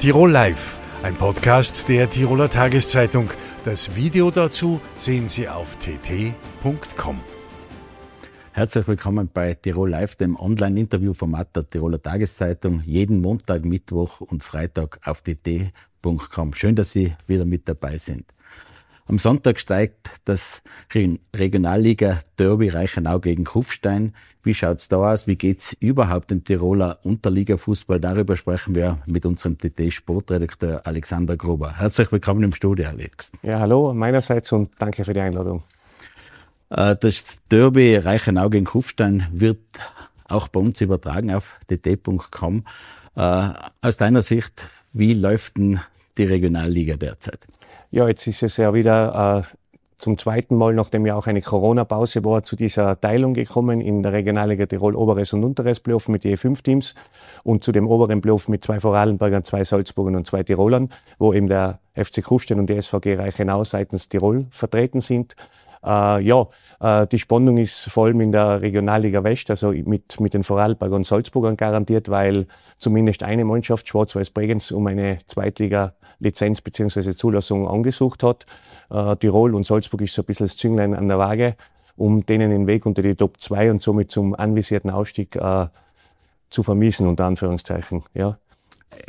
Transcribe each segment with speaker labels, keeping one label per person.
Speaker 1: Tirol Live, ein Podcast der Tiroler Tageszeitung. Das Video dazu sehen Sie auf tt.com.
Speaker 2: Herzlich willkommen bei Tirol Live, dem Online-Interview-Format der Tiroler Tageszeitung. Jeden Montag, Mittwoch und Freitag auf tt.com. Schön, dass Sie wieder mit dabei sind. Am Sonntag steigt das Regionalliga Derby Reichenau gegen Kufstein. Wie schaut's da aus? Wie geht's überhaupt im Tiroler Unterliga-Fußball? Darüber sprechen wir mit unserem TT-Sportredakteur Alexander Gruber. Herzlich willkommen im Studio, Alex.
Speaker 3: Ja, hallo meinerseits und danke für die Einladung.
Speaker 2: Äh, das Derby Reichenau gegen Kufstein wird auch bei uns übertragen auf tt.com. Äh, aus deiner Sicht, wie läuft denn die Regionalliga derzeit?
Speaker 3: Ja, jetzt ist es ja wieder äh, zum zweiten Mal, nachdem ja auch eine Corona-Pause war, zu dieser Teilung gekommen in der Regionalliga Tirol Oberes und Unteres Playoff mit je fünf Teams und zu dem oberen Playoff mit zwei Vorarlbergern, zwei Salzburgern und zwei Tirolern, wo eben der FC Kufstein und die SVG Reichenau seitens Tirol vertreten sind. Äh, ja, äh, die Spannung ist vor allem in der Regionalliga West, also mit, mit den Vorarlberger und Salzburgern garantiert, weil zumindest eine Mannschaft, Schwarz-Weiß Bregenz, um eine Zweitliga-Lizenz bzw. Zulassung angesucht hat. Äh, Tirol und Salzburg ist so ein bisschen das Zünglein an der Waage, um denen den Weg unter die Top 2 und somit zum anvisierten Aufstieg äh, zu vermiesen, unter Anführungszeichen. Ja.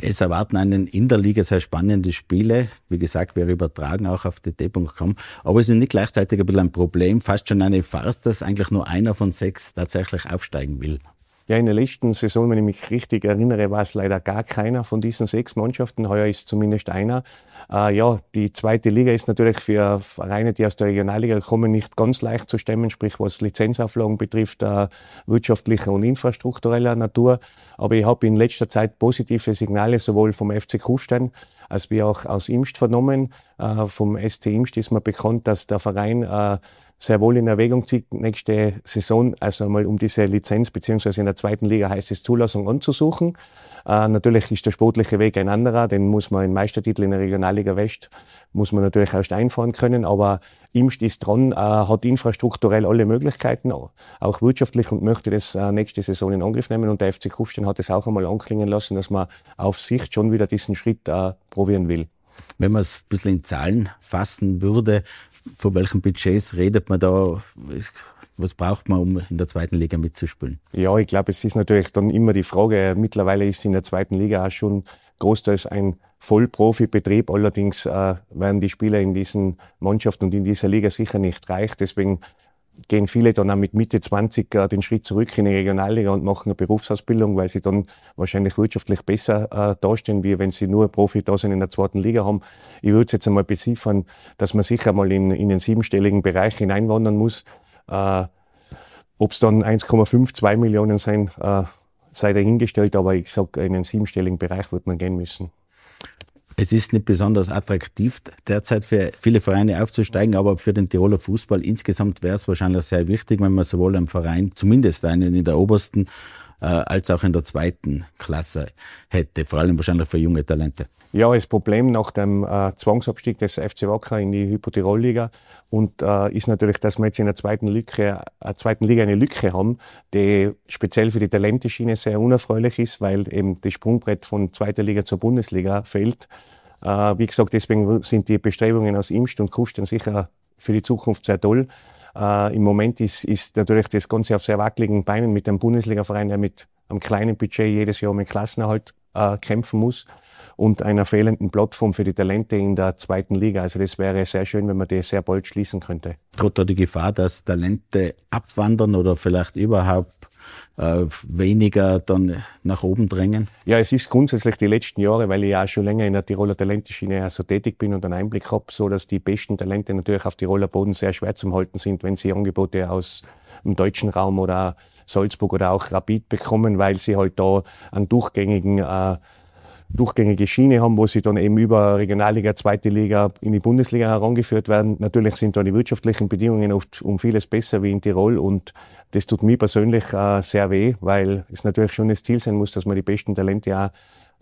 Speaker 2: Es erwarten einen in der Liga sehr spannende Spiele. Wie gesagt, wir übertragen auch auf dt.com. Aber es ist nicht gleichzeitig ein bisschen ein Problem, fast schon eine Farce, dass eigentlich nur einer von sechs tatsächlich aufsteigen will.
Speaker 3: Ja, in der letzten Saison, wenn ich mich richtig erinnere, war es leider gar keiner von diesen sechs Mannschaften. Heuer ist zumindest einer. Äh, ja, die zweite Liga ist natürlich für Vereine, die aus der Regionalliga kommen, nicht ganz leicht zu stemmen, sprich was Lizenzauflagen betrifft, äh, wirtschaftlicher und infrastruktureller Natur. Aber ich habe in letzter Zeit positive Signale sowohl vom FC Kufstein als wie auch aus Imst vernommen. Äh, vom ST Imst ist mir bekannt, dass der Verein äh, sehr wohl in Erwägung zieht, nächste Saison also einmal um diese Lizenz beziehungsweise in der zweiten Liga heißt es Zulassung anzusuchen. Äh, natürlich ist der sportliche Weg ein anderer, den muss man im Meistertitel in der Regionalliga West, muss man natürlich erst einfahren können, aber Imst ist dran, äh, hat infrastrukturell alle Möglichkeiten, auch wirtschaftlich und möchte das äh, nächste Saison in Angriff nehmen und der FC Kufstein hat es auch einmal anklingen lassen, dass man auf Sicht schon wieder diesen Schritt äh, probieren will.
Speaker 2: Wenn man es ein bisschen in Zahlen fassen würde, von welchen Budgets redet man da? Was braucht man, um in der zweiten Liga mitzuspielen?
Speaker 3: Ja, ich glaube, es ist natürlich dann immer die Frage. Mittlerweile ist in der zweiten Liga auch schon großteils ein Vollprofibetrieb. Allerdings äh, werden die Spieler in diesen Mannschaften und in dieser Liga sicher nicht reich. Deswegen gehen viele dann auch mit Mitte 20 äh, den Schritt zurück in die Regionalliga und machen eine Berufsausbildung, weil sie dann wahrscheinlich wirtschaftlich besser äh, dastehen, wie wenn sie nur Profi da sind in der zweiten Liga haben. Ich würde es jetzt einmal beziffern, dass man sicher mal in, in den siebenstelligen Bereich hineinwandern muss. Äh, Ob es dann 1,5, 2 Millionen sein, äh, sei dahingestellt, aber ich sage, in den siebenstelligen Bereich wird man gehen müssen.
Speaker 2: Es ist nicht besonders attraktiv derzeit für viele Vereine aufzusteigen, aber für den Tiroler Fußball insgesamt wäre es wahrscheinlich sehr wichtig, wenn man sowohl einen Verein, zumindest einen in der obersten, äh, als auch in der zweiten Klasse hätte, vor allem wahrscheinlich für junge Talente.
Speaker 3: Ja, das Problem nach dem äh, Zwangsabstieg des FC Wacker in die Hypotirol-Liga und äh, ist natürlich, dass wir jetzt in der zweiten, Lücke, äh, zweiten Liga eine Lücke haben, die speziell für die Talenteschiene sehr unerfreulich ist, weil eben das Sprungbrett von zweiter Liga zur Bundesliga fehlt. Äh, wie gesagt, deswegen sind die Bestrebungen aus Imst und Kusten sicher für die Zukunft sehr toll. Äh, Im Moment ist, ist natürlich das Ganze auf sehr wackeligen Beinen mit dem Bundesliga-Verein, der mit einem kleinen Budget jedes Jahr mit Klassenerhalt äh, kämpfen muss und einer fehlenden Plattform für die Talente in der zweiten Liga. Also das wäre sehr schön, wenn man das sehr bald schließen könnte.
Speaker 2: Droht da die Gefahr, dass Talente abwandern oder vielleicht überhaupt äh, weniger dann nach oben drängen?
Speaker 3: Ja, es ist grundsätzlich die letzten Jahre, weil ich ja schon länger in der Tiroler Talenteschiene so tätig bin und einen Einblick habe, so dass die besten Talente natürlich auf Tiroler Boden sehr schwer zu halten sind, wenn sie Angebote aus dem deutschen Raum oder Salzburg oder auch Rapid bekommen, weil sie halt da einen durchgängigen äh, durchgängige Schiene haben, wo sie dann eben über Regionalliga, zweite Liga in die Bundesliga herangeführt werden. Natürlich sind da die wirtschaftlichen Bedingungen oft um vieles besser wie in Tirol und das tut mir persönlich äh, sehr weh, weil es natürlich schon das Ziel sein muss, dass man die besten Talente auch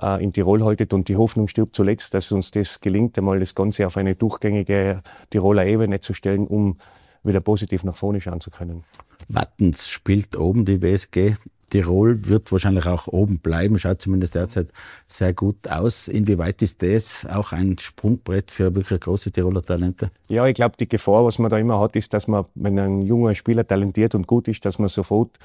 Speaker 3: äh, in Tirol haltet und die Hoffnung stirbt zuletzt, dass uns das gelingt, einmal das Ganze auf eine durchgängige Tiroler Ebene zu stellen, um wieder positiv nach vorne schauen zu können.
Speaker 2: Wattens spielt oben die WSG Tirol wird wahrscheinlich auch oben bleiben, schaut zumindest derzeit sehr gut aus. Inwieweit ist das auch ein Sprungbrett für wirklich große Tiroler Talente?
Speaker 3: Ja, ich glaube, die Gefahr, was man da immer hat, ist, dass man, wenn ein junger Spieler talentiert und gut ist, dass man sofort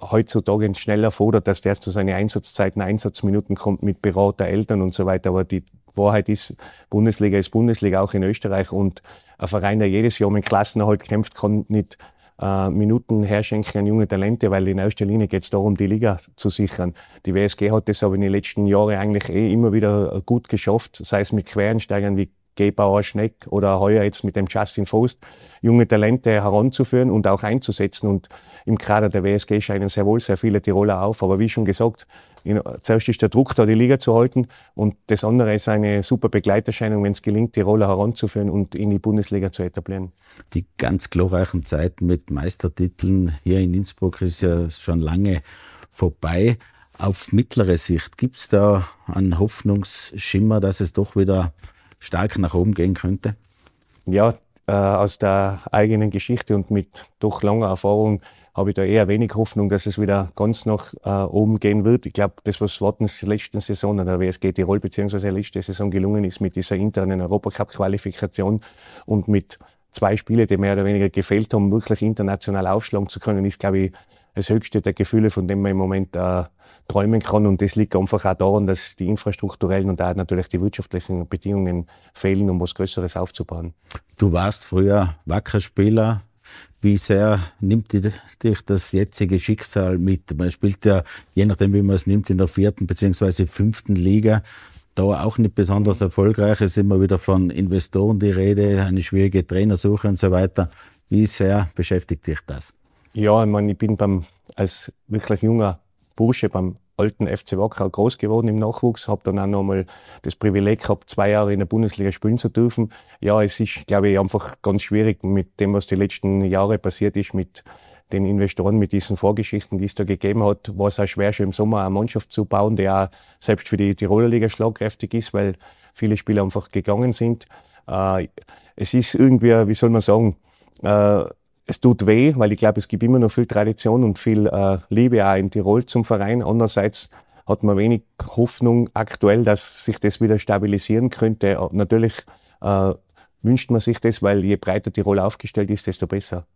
Speaker 3: heutzutage schneller fordert, dass der zu seinen Einsatzzeiten, Einsatzminuten kommt mit Berater, Eltern und so weiter. Aber die Wahrheit ist, Bundesliga ist Bundesliga auch in Österreich und ein Verein, der jedes Jahr um den Klassenerhalt kämpft, kann nicht äh, Minuten herschenken an junge Talente, weil in erster Linie geht es darum, die Liga zu sichern. Die WSG hat das aber in den letzten Jahren eigentlich eh immer wieder gut geschafft, sei es mit Quereinsteigern wie Gebauer Schneck oder heuer jetzt mit dem Justin Faust, junge Talente heranzuführen und auch einzusetzen. Und im Kader der WSG scheinen sehr wohl sehr viele Tiroler auf. Aber wie schon gesagt, zuerst ist der Druck da, die Liga zu halten. Und das andere ist eine super Begleiterscheinung, wenn es gelingt, Tiroler heranzuführen und in die Bundesliga zu etablieren.
Speaker 2: Die ganz glorreichen Zeiten mit Meistertiteln hier in Innsbruck ist ja schon lange vorbei. Auf mittlere Sicht gibt es da einen Hoffnungsschimmer, dass es doch wieder stark nach oben gehen könnte?
Speaker 3: Ja, äh, aus der eigenen Geschichte und mit doch langer Erfahrung habe ich da eher wenig Hoffnung, dass es wieder ganz nach äh, oben gehen wird. Ich glaube, das, was Wattens letzten Saison an der WSG Tirol bzw. letzte Saison gelungen ist mit dieser internen Europacup-Qualifikation und mit zwei Spiele, die mehr oder weniger gefehlt haben, wirklich international aufschlagen zu können, ist, glaube ich, das höchste der Gefühle, von dem man im Moment äh, träumen kann. Und das liegt einfach auch daran, dass die infrastrukturellen und auch natürlich die wirtschaftlichen Bedingungen fehlen, um was Größeres aufzubauen.
Speaker 2: Du warst früher Wackerspieler. Wie sehr nimmt dich das jetzige Schicksal mit? Man spielt ja, je nachdem, wie man es nimmt, in der vierten bzw. fünften Liga. Da auch nicht besonders erfolgreich. Es ist immer wieder von Investoren die Rede, eine schwierige Trainersuche und so weiter. Wie sehr beschäftigt dich das?
Speaker 3: Ja, ich meine, ich bin beim, als wirklich junger Bursche beim alten FC Wacker groß geworden im Nachwuchs, habe dann auch nochmal das Privileg gehabt, zwei Jahre in der Bundesliga spielen zu dürfen. Ja, es ist, glaube ich, einfach ganz schwierig mit dem, was die letzten Jahre passiert ist, mit den Investoren, mit diesen Vorgeschichten, die es da gegeben hat, war es auch schwer, schon im Sommer eine Mannschaft zu bauen, die auch selbst für die Tiroler Liga schlagkräftig ist, weil viele Spieler einfach gegangen sind. Äh, es ist irgendwie, wie soll man sagen, äh, es tut weh, weil ich glaube, es gibt immer noch viel Tradition und viel äh, Liebe auch in Tirol zum Verein. Andererseits hat man wenig Hoffnung aktuell, dass sich das wieder stabilisieren könnte. Natürlich äh, wünscht man sich das, weil je breiter Tirol aufgestellt ist, desto besser.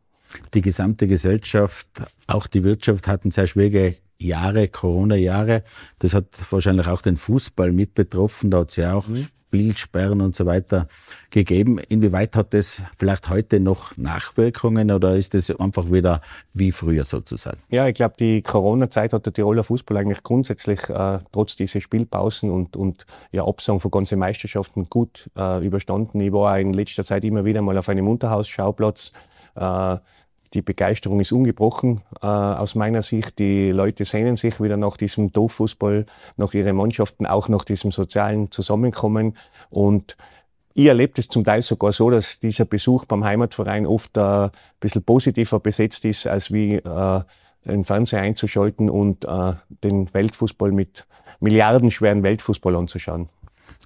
Speaker 2: Die gesamte Gesellschaft, auch die Wirtschaft hatten sehr schwierige Jahre, Corona-Jahre. Das hat wahrscheinlich auch den Fußball mit betroffen. Da hat es ja auch mhm. Bildsperren und so weiter gegeben. Inwieweit hat das vielleicht heute noch Nachwirkungen oder ist das einfach wieder wie früher sozusagen?
Speaker 3: Ja, ich glaube, die Corona-Zeit hat der Tiroler Fußball eigentlich grundsätzlich äh, trotz dieser Spielpausen und, und ja, Absagen von ganzen Meisterschaften gut äh, überstanden. Ich war in letzter Zeit immer wieder mal auf einem Unterhausschauplatz. Äh, die Begeisterung ist ungebrochen äh, aus meiner Sicht. Die Leute sehnen sich wieder nach diesem Dorffußball, nach ihren Mannschaften, auch nach diesem sozialen Zusammenkommen. Und ich erlebe es zum Teil sogar so, dass dieser Besuch beim Heimatverein oft äh, ein bisschen positiver besetzt ist, als wie äh, den Fernseher einzuschalten und äh, den Weltfußball mit milliardenschweren Weltfußball anzuschauen.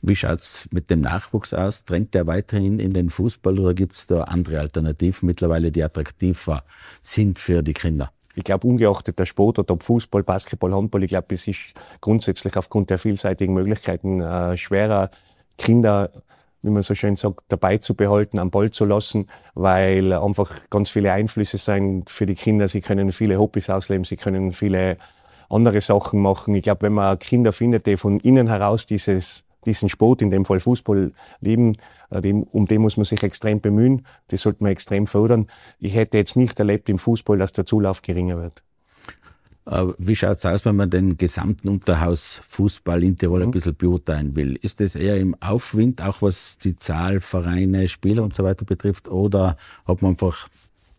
Speaker 2: Wie schaut es mit dem Nachwuchs aus? Drängt der weiterhin in den Fußball oder gibt es da andere Alternativen mittlerweile, die attraktiver sind für die Kinder?
Speaker 3: Ich glaube, ungeachtet der Sport, ob Fußball, Basketball, Handball, ich glaube, es ist grundsätzlich aufgrund der vielseitigen Möglichkeiten äh, schwerer, Kinder, wie man so schön sagt, dabei zu behalten, am Ball zu lassen, weil einfach ganz viele Einflüsse sind für die Kinder. Sie können viele Hobbys ausleben, sie können viele andere Sachen machen. Ich glaube, wenn man Kinder findet, die von innen heraus dieses diesen Sport, in dem Fall Fußball, leben, äh, um den muss man sich extrem bemühen. Das sollte man extrem fördern. Ich hätte jetzt nicht erlebt im Fußball, dass der Zulauf geringer wird.
Speaker 2: Äh, wie schaut es aus, wenn man den gesamten Unterhausfußball in Tirol ein mhm. bisschen beurteilen will? Ist das eher im Aufwind, auch was die Zahl Vereine, Spieler und so weiter betrifft, oder hat man einfach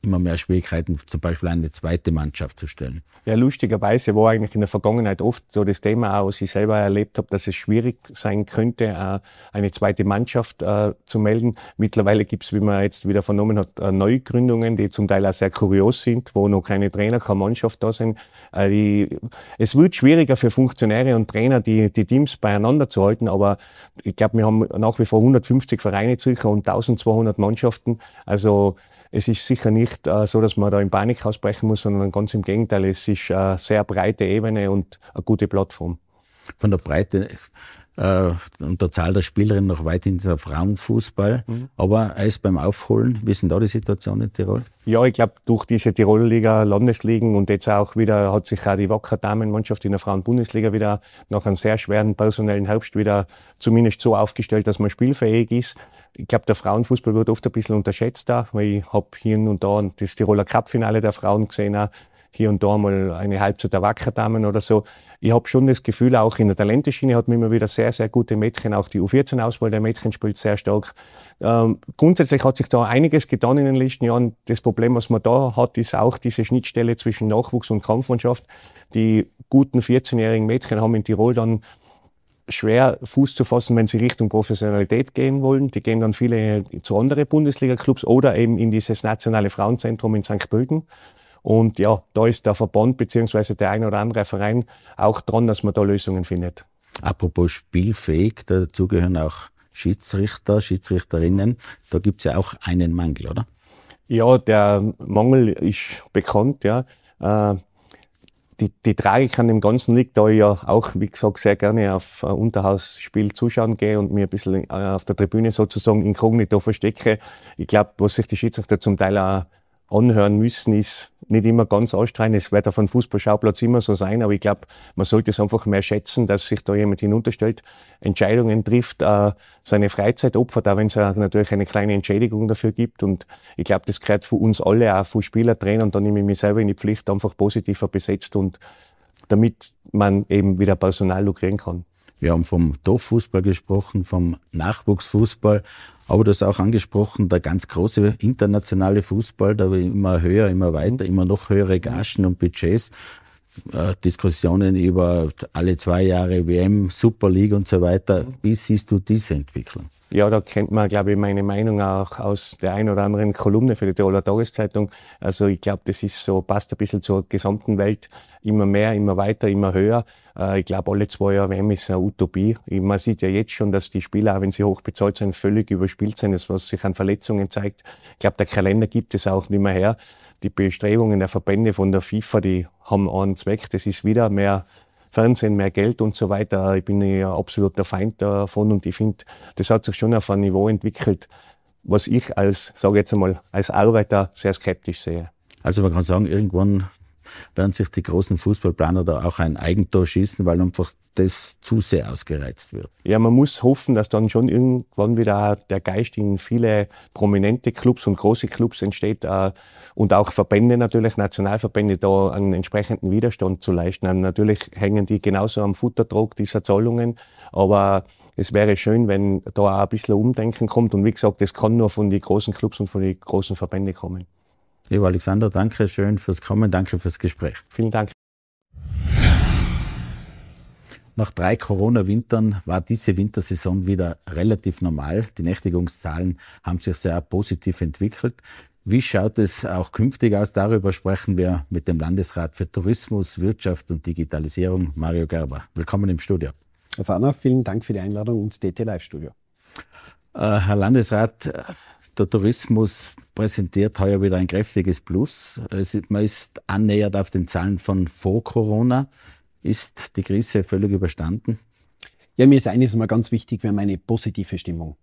Speaker 2: immer mehr Schwierigkeiten, zum Beispiel eine zweite Mannschaft zu stellen.
Speaker 3: Ja, lustigerweise war eigentlich in der Vergangenheit oft so das Thema, auch was ich selber erlebt habe, dass es schwierig sein könnte, äh, eine zweite Mannschaft äh, zu melden. Mittlerweile gibt es, wie man jetzt wieder vernommen hat, äh, Neugründungen, die zum Teil auch sehr kurios sind, wo noch keine Trainer, keine Mannschaft da sind. Es wird schwieriger für Funktionäre und Trainer, die, die Teams beieinander zu halten, aber ich glaube, wir haben nach wie vor 150 Vereine circa und 1200 Mannschaften. Also es ist sicher nicht äh, so, dass man da in Panik ausbrechen muss, sondern ganz im Gegenteil, es ist eine sehr breite Ebene und eine gute Plattform.
Speaker 2: Von der Breite äh, und der Zahl der Spielerinnen noch weithin der Frauenfußball. Mhm. Aber er ist beim Aufholen. Wie ist denn da die Situation in Tirol?
Speaker 3: Ja, ich glaube, durch diese Tirol-Liga, Landesligen und jetzt auch wieder hat sich auch die Wacker Damenmannschaft in der Frauenbundesliga wieder nach einem sehr schweren personellen Herbst wieder zumindest so aufgestellt, dass man spielfähig ist. Ich glaube, der Frauenfußball wird oft ein bisschen unterschätzt da, weil ich habe hier und da das Tiroler Cup-Finale der Frauen gesehen, auch hier und da mal eine Halbzeit der Wackerdamen oder so. Ich habe schon das Gefühl, auch in der Talenteschiene hat man immer wieder sehr, sehr gute Mädchen. Auch die U14-Auswahl der Mädchen spielt sehr stark. Ähm, grundsätzlich hat sich da einiges getan in den letzten Jahren. Das Problem, was man da hat, ist auch diese Schnittstelle zwischen Nachwuchs und Kampfmannschaft. Die guten 14-jährigen Mädchen haben in Tirol dann schwer Fuß zu fassen, wenn sie Richtung Professionalität gehen wollen. Die gehen dann viele zu anderen Bundesliga-Clubs oder eben in dieses nationale Frauenzentrum in St. Pölten. Und ja, da ist der Verband beziehungsweise der ein oder andere Verein auch dran, dass man da Lösungen findet.
Speaker 2: Apropos spielfähig, dazu gehören auch Schiedsrichter, Schiedsrichterinnen. Da gibt es ja auch einen Mangel, oder?
Speaker 3: Ja, der Mangel ist bekannt, ja. Äh, die, die Tragik an dem Ganzen liegt, da ich ja auch, wie gesagt, sehr gerne auf ein Unterhausspiel zuschauen gehe und mir ein bisschen äh, auf der Tribüne sozusagen inkognito verstecke. Ich glaube, was sich die Schiedsrichter zum Teil auch anhören müssen, ist nicht immer ganz anstrengend. Es wird auf einem Fußballschauplatz immer so sein, aber ich glaube, man sollte es einfach mehr schätzen, dass sich da jemand hinunterstellt, Entscheidungen trifft, äh, seine Freizeit opfert, auch wenn es natürlich eine kleine Entschädigung dafür gibt. Und ich glaube, das gehört für uns alle, auch für Spieler, Trainer, und da nehme ich mich selber in die Pflicht, einfach positiver besetzt und damit man eben wieder Personal lukrieren kann.
Speaker 2: Wir haben vom Dorffußball gesprochen, vom Nachwuchsfußball. Aber du hast auch angesprochen, der ganz große internationale Fußball, da immer höher, immer weiter, immer noch höhere Gagen und Budgets. Äh, Diskussionen über alle zwei Jahre WM, Super League und so weiter. Wie siehst du diese Entwicklung?
Speaker 3: Ja, da kennt man, glaube ich, meine Meinung auch aus der ein oder anderen Kolumne für die Tiroler Tageszeitung. Also ich glaube, das ist so, passt ein bisschen zur gesamten Welt. Immer mehr, immer weiter, immer höher. Äh, ich glaube, alle zwei Jahre WM ist eine Utopie. Man sieht ja jetzt schon, dass die Spieler, auch wenn sie hoch bezahlt sind, völlig überspielt sind, das, was sich an Verletzungen zeigt. Ich glaube, der Kalender gibt es auch nicht mehr her. Die Bestrebungen der Verbände von der FIFA, die haben einen Zweck. Das ist wieder mehr Fernsehen, mehr Geld und so weiter. Ich bin ja absoluter Feind davon und ich finde, das hat sich schon auf ein Niveau entwickelt, was ich als, sage jetzt einmal, als Arbeiter sehr skeptisch sehe.
Speaker 2: Also man kann sagen, irgendwann werden sich die großen Fußballplaner da auch ein Eigentor schießen, weil einfach das zu sehr ausgereizt wird.
Speaker 3: Ja, man muss hoffen, dass dann schon irgendwann wieder der Geist in viele prominente Clubs und große Clubs entsteht äh, und auch Verbände natürlich, Nationalverbände, da einen entsprechenden Widerstand zu leisten. Und natürlich hängen die genauso am Futterdruck dieser Zahlungen, aber es wäre schön, wenn da auch ein bisschen Umdenken kommt und wie gesagt, das kann nur von den großen Clubs und von den großen Verbänden kommen.
Speaker 2: Lieber Alexander, danke schön fürs Kommen, danke fürs Gespräch.
Speaker 3: Vielen Dank.
Speaker 2: Nach drei Corona-Wintern war diese Wintersaison wieder relativ normal. Die Nächtigungszahlen haben sich sehr positiv entwickelt. Wie schaut es auch künftig aus? Darüber sprechen wir mit dem Landesrat für Tourismus, Wirtschaft und Digitalisierung, Mario Gerber. Willkommen im Studio.
Speaker 4: Herr Fahner, vielen Dank für die Einladung ins DT Live Studio.
Speaker 2: Äh, Herr Landesrat, der Tourismus präsentiert heuer wieder ein kräftiges Plus. Man ist annähernd auf den Zahlen von vor Corona. Ist die Krise völlig überstanden?
Speaker 4: Ja, mir ist eines mal ganz wichtig, wir haben eine positive Stimmung.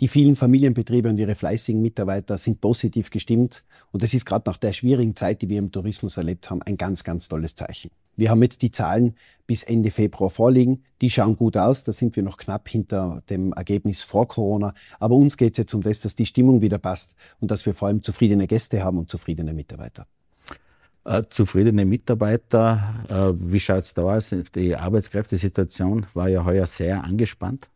Speaker 4: Die vielen Familienbetriebe und ihre fleißigen Mitarbeiter sind positiv gestimmt und das ist gerade nach der schwierigen Zeit, die wir im Tourismus erlebt haben, ein ganz, ganz tolles Zeichen. Wir haben jetzt die Zahlen bis Ende Februar vorliegen. Die schauen gut aus. Da sind wir noch knapp hinter dem Ergebnis vor Corona. Aber uns geht es jetzt um das, dass die Stimmung wieder passt und dass wir vor allem zufriedene Gäste haben und zufriedene Mitarbeiter.
Speaker 2: Äh, zufriedene Mitarbeiter. Äh, wie schaut es da aus? Die Arbeitskräftesituation war ja heuer sehr angespannt.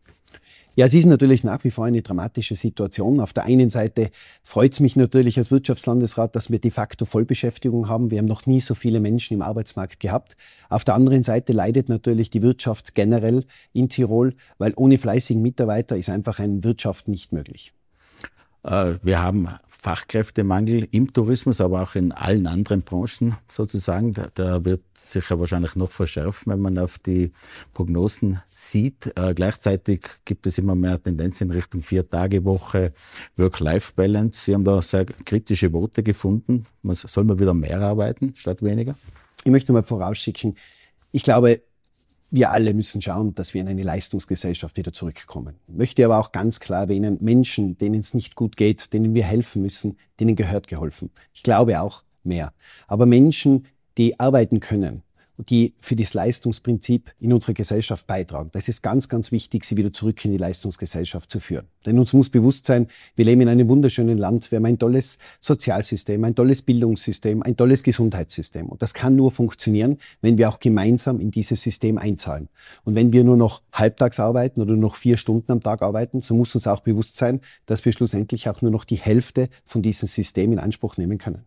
Speaker 4: Ja, es ist natürlich nach wie vor eine dramatische Situation. Auf der einen Seite freut es mich natürlich als Wirtschaftslandesrat, dass wir de facto Vollbeschäftigung haben. Wir haben noch nie so viele Menschen im Arbeitsmarkt gehabt. Auf der anderen Seite leidet natürlich die Wirtschaft generell in Tirol, weil ohne fleißigen Mitarbeiter ist einfach eine Wirtschaft nicht möglich.
Speaker 2: Äh, wir haben Fachkräftemangel im Tourismus, aber auch in allen anderen Branchen sozusagen. Der wird sich ja wahrscheinlich noch verschärfen, wenn man auf die Prognosen sieht. Äh, gleichzeitig gibt es immer mehr Tendenz in Richtung Vier-Tage-Woche, Work-Life-Balance. Sie haben da sehr kritische Worte gefunden. Soll man wieder mehr arbeiten statt weniger?
Speaker 4: Ich möchte mal vorausschicken, ich glaube, wir alle müssen schauen, dass wir in eine Leistungsgesellschaft wieder zurückkommen. Möchte aber auch ganz klar erwähnen, Menschen, denen es nicht gut geht, denen wir helfen müssen, denen gehört geholfen. Ich glaube auch mehr. Aber Menschen, die arbeiten können, die für das Leistungsprinzip in unserer Gesellschaft beitragen. Das ist ganz, ganz wichtig, sie wieder zurück in die Leistungsgesellschaft zu führen. Denn uns muss bewusst sein, wir leben in einem wunderschönen Land, wir haben ein tolles Sozialsystem, ein tolles Bildungssystem, ein tolles Gesundheitssystem. Und das kann nur funktionieren, wenn wir auch gemeinsam in dieses System einzahlen. Und wenn wir nur noch halbtags arbeiten oder noch vier Stunden am Tag arbeiten, so muss uns auch bewusst sein, dass wir schlussendlich auch nur noch die Hälfte von diesem System in Anspruch nehmen können.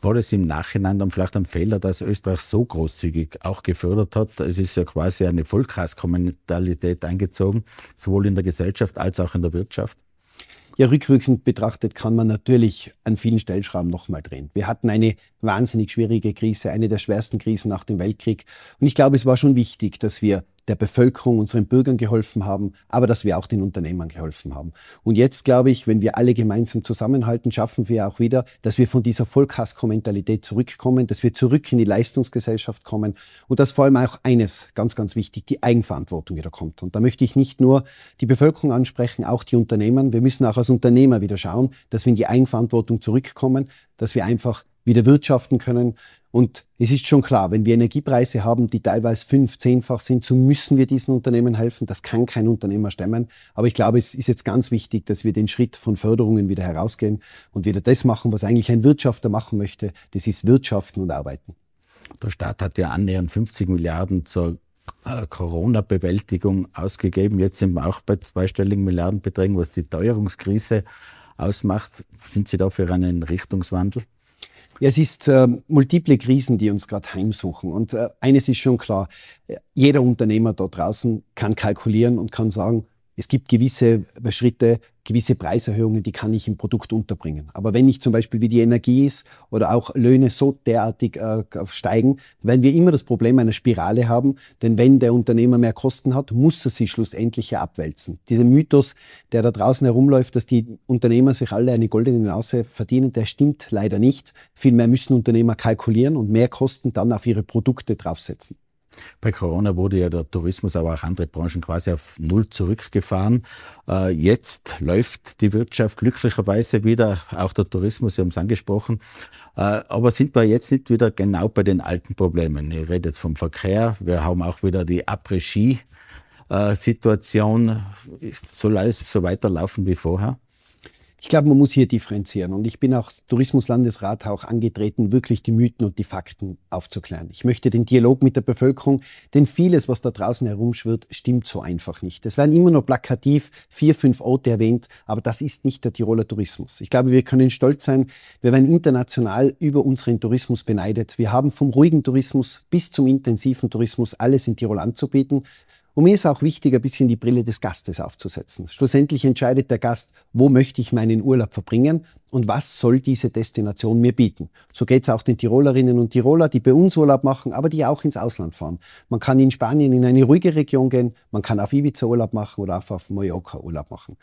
Speaker 2: War das im Nachhinein dann vielleicht ein Fehler, dass Österreich so großzügig auch gefördert hat? Es ist ja quasi eine Vollkreiskommunalität eingezogen, sowohl in der Gesellschaft als auch in der Wirtschaft.
Speaker 4: Ja, rückwirkend betrachtet kann man natürlich an vielen Stellschrauben nochmal drehen. Wir hatten eine wahnsinnig schwierige Krise, eine der schwersten Krisen nach dem Weltkrieg. Und ich glaube, es war schon wichtig, dass wir der Bevölkerung, unseren Bürgern geholfen haben, aber dass wir auch den Unternehmern geholfen haben. Und jetzt glaube ich, wenn wir alle gemeinsam zusammenhalten, schaffen wir auch wieder, dass wir von dieser Vollkasko-Mentalität zurückkommen, dass wir zurück in die Leistungsgesellschaft kommen und dass vor allem auch eines ganz, ganz wichtig, die Eigenverantwortung wieder kommt. Und da möchte ich nicht nur die Bevölkerung ansprechen, auch die Unternehmer. Wir müssen auch als Unternehmer wieder schauen, dass wir in die Eigenverantwortung zurückkommen, dass wir einfach wieder wirtschaften können. Und es ist schon klar, wenn wir Energiepreise haben, die teilweise fünf, zehnfach sind, so müssen wir diesen Unternehmen helfen. Das kann kein Unternehmer stemmen. Aber ich glaube, es ist jetzt ganz wichtig, dass wir den Schritt von Förderungen wieder herausgehen und wieder das machen, was eigentlich ein Wirtschafter machen möchte. Das ist Wirtschaften und Arbeiten.
Speaker 2: Der Staat hat ja annähernd 50 Milliarden zur äh, Corona-Bewältigung ausgegeben. Jetzt sind wir auch bei zweistelligen Milliardenbeträgen, was die Teuerungskrise ausmacht. Sind Sie da für einen Richtungswandel?
Speaker 4: Ja, es ist äh, multiple Krisen, die uns gerade heimsuchen. Und äh, eines ist schon klar, jeder Unternehmer da draußen kann kalkulieren und kann sagen, es gibt gewisse Schritte, gewisse Preiserhöhungen, die kann ich im Produkt unterbringen. Aber wenn ich zum Beispiel wie die Energie ist oder auch Löhne so derartig äh, steigen, werden wir immer das Problem einer Spirale haben. Denn wenn der Unternehmer mehr Kosten hat, muss er sie schlussendlich ja abwälzen. Dieser Mythos, der da draußen herumläuft, dass die Unternehmer sich alle eine goldene Nase verdienen, der stimmt leider nicht. Vielmehr müssen Unternehmer kalkulieren und mehr Kosten dann auf ihre Produkte draufsetzen.
Speaker 2: Bei Corona wurde ja der Tourismus, aber auch andere Branchen quasi auf Null zurückgefahren. Äh, jetzt läuft die Wirtschaft glücklicherweise wieder, auch der Tourismus, Sie haben es angesprochen. Äh, aber sind wir jetzt nicht wieder genau bei den alten Problemen? Ich rede jetzt vom Verkehr. Wir haben auch wieder die Après-Ski-Situation. Soll alles so weiterlaufen wie vorher?
Speaker 4: Ich glaube, man muss hier differenzieren. Und ich bin auch Tourismuslandesrat auch angetreten, wirklich die Mythen und die Fakten aufzuklären. Ich möchte den Dialog mit der Bevölkerung, denn vieles, was da draußen herumschwirrt, stimmt so einfach nicht. Es werden immer nur plakativ vier, fünf Orte erwähnt, aber das ist nicht der Tiroler Tourismus. Ich glaube, wir können stolz sein. Wir werden international über unseren Tourismus beneidet. Wir haben vom ruhigen Tourismus bis zum intensiven Tourismus alles in Tirol anzubieten. Und mir ist auch wichtig, ein bisschen die Brille des Gastes aufzusetzen. Schlussendlich entscheidet der Gast, wo möchte ich meinen Urlaub verbringen und was soll diese Destination mir bieten. So geht es auch den Tirolerinnen und Tiroler, die bei uns Urlaub machen, aber die auch ins Ausland fahren. Man kann in Spanien in eine ruhige Region gehen, man kann auf Ibiza Urlaub machen oder auch auf Mallorca Urlaub machen.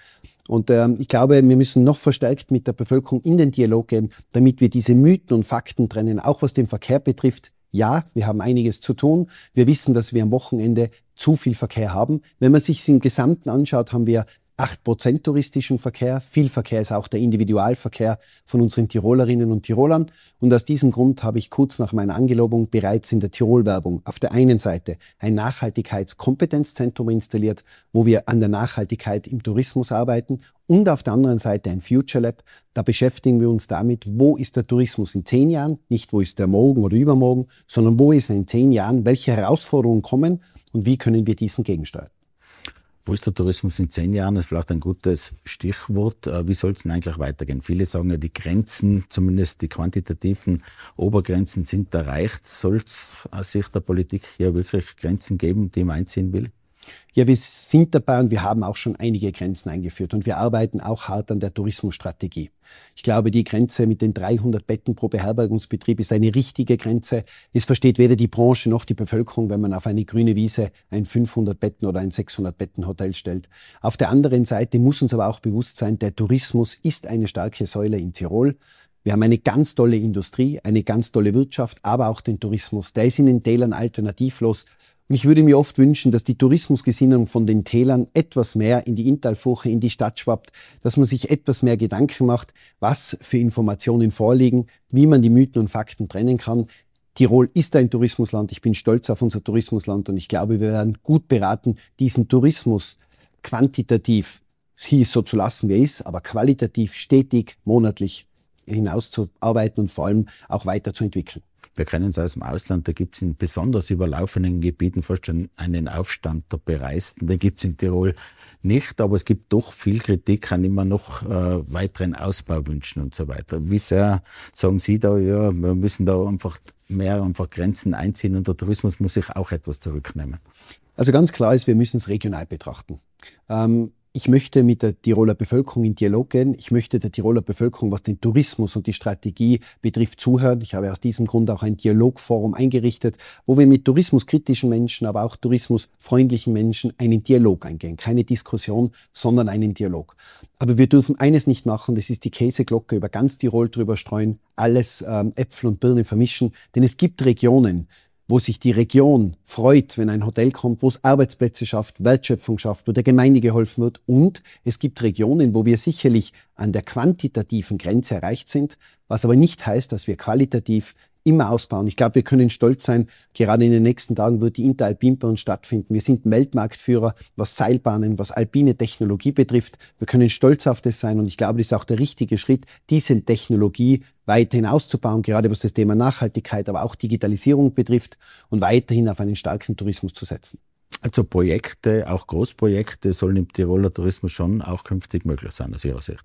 Speaker 4: Und ähm, ich glaube, wir müssen noch verstärkt mit der Bevölkerung in den Dialog gehen, damit wir diese Mythen und Fakten trennen, auch was den Verkehr betrifft. Ja, wir haben einiges zu tun. Wir wissen, dass wir am Wochenende zu viel Verkehr haben. Wenn man sich im Gesamten anschaut, haben wir 8% touristischen Verkehr. Viel Verkehr ist auch der Individualverkehr von unseren Tirolerinnen und Tirolern. Und aus diesem Grund habe ich kurz nach meiner Angelobung bereits in der Tirol-Werbung auf der einen Seite ein Nachhaltigkeitskompetenzzentrum installiert, wo wir an der Nachhaltigkeit im Tourismus arbeiten und auf der anderen Seite ein Future Lab. Da beschäftigen wir uns damit, wo ist der Tourismus in zehn Jahren, nicht wo ist der morgen oder übermorgen, sondern wo ist er in zehn Jahren, welche Herausforderungen kommen und wie können wir diesen gegensteuern.
Speaker 2: Wo ist der Tourismus in zehn Jahren? Ist vielleicht ein gutes Stichwort. Äh, wie soll es denn eigentlich weitergehen? Viele sagen ja, die Grenzen, zumindest die quantitativen Obergrenzen sind erreicht. Soll es aus Sicht der Politik hier wirklich Grenzen geben, die man einziehen will?
Speaker 4: Ja, wir sind dabei und wir haben auch schon einige Grenzen eingeführt und wir arbeiten auch hart an der Tourismusstrategie. Ich glaube, die Grenze mit den 300 Betten pro Beherbergungsbetrieb ist eine richtige Grenze. Es versteht weder die Branche noch die Bevölkerung, wenn man auf eine grüne Wiese ein 500 Betten oder ein 600 Betten Hotel stellt. Auf der anderen Seite muss uns aber auch bewusst sein, der Tourismus ist eine starke Säule in Tirol. Wir haben eine ganz tolle Industrie, eine ganz tolle Wirtschaft, aber auch den Tourismus. Der ist in den Tälern alternativlos. Und ich würde mir oft wünschen, dass die Tourismusgesinnung von den Tälern etwas mehr in die Inntalfurche, in die Stadt schwappt, dass man sich etwas mehr Gedanken macht, was für Informationen vorliegen, wie man die Mythen und Fakten trennen kann. Tirol ist ein Tourismusland. Ich bin stolz auf unser Tourismusland und ich glaube, wir werden gut beraten, diesen Tourismus quantitativ hier so zu lassen, wie er ist, aber qualitativ stetig, monatlich hinauszuarbeiten und vor allem auch weiterzuentwickeln.
Speaker 2: Wir kennen es aus dem Ausland, da gibt es in besonders überlaufenden Gebieten fast schon einen Aufstand der Bereisten. Den gibt es in Tirol nicht, aber es gibt doch viel Kritik an immer noch äh, weiteren Ausbauwünschen und so weiter. Wie sehr sagen Sie da, ja, wir müssen da einfach mehr einfach Grenzen einziehen und der Tourismus muss sich auch etwas zurücknehmen?
Speaker 4: Also ganz klar ist, wir müssen es regional betrachten. Ähm, ich möchte mit der Tiroler Bevölkerung in Dialog gehen. Ich möchte der Tiroler Bevölkerung, was den Tourismus und die Strategie betrifft, zuhören. Ich habe aus diesem Grund auch ein Dialogforum eingerichtet, wo wir mit tourismuskritischen Menschen, aber auch tourismusfreundlichen Menschen einen Dialog eingehen. Keine Diskussion, sondern einen Dialog. Aber wir dürfen eines nicht machen, das ist die Käseglocke über ganz Tirol drüber streuen, alles ähm, Äpfel und Birnen vermischen. Denn es gibt Regionen, wo sich die Region freut, wenn ein Hotel kommt, wo es Arbeitsplätze schafft, Wertschöpfung schafft, wo der Gemeinde geholfen wird. Und es gibt Regionen, wo wir sicherlich an der quantitativen Grenze erreicht sind, was aber nicht heißt, dass wir qualitativ immer ausbauen. Ich glaube, wir können stolz sein. Gerade in den nächsten Tagen wird die Interalpin bei uns stattfinden. Wir sind Weltmarktführer, was Seilbahnen, was alpine Technologie betrifft. Wir können stolz auf das sein und ich glaube, das ist auch der richtige Schritt, diese Technologie weiterhin auszubauen, gerade was das Thema Nachhaltigkeit, aber auch Digitalisierung betrifft und weiterhin auf einen starken Tourismus zu setzen.
Speaker 2: Also Projekte, auch Großprojekte sollen im Tiroler Tourismus schon auch künftig möglich sein, aus Ihrer Sicht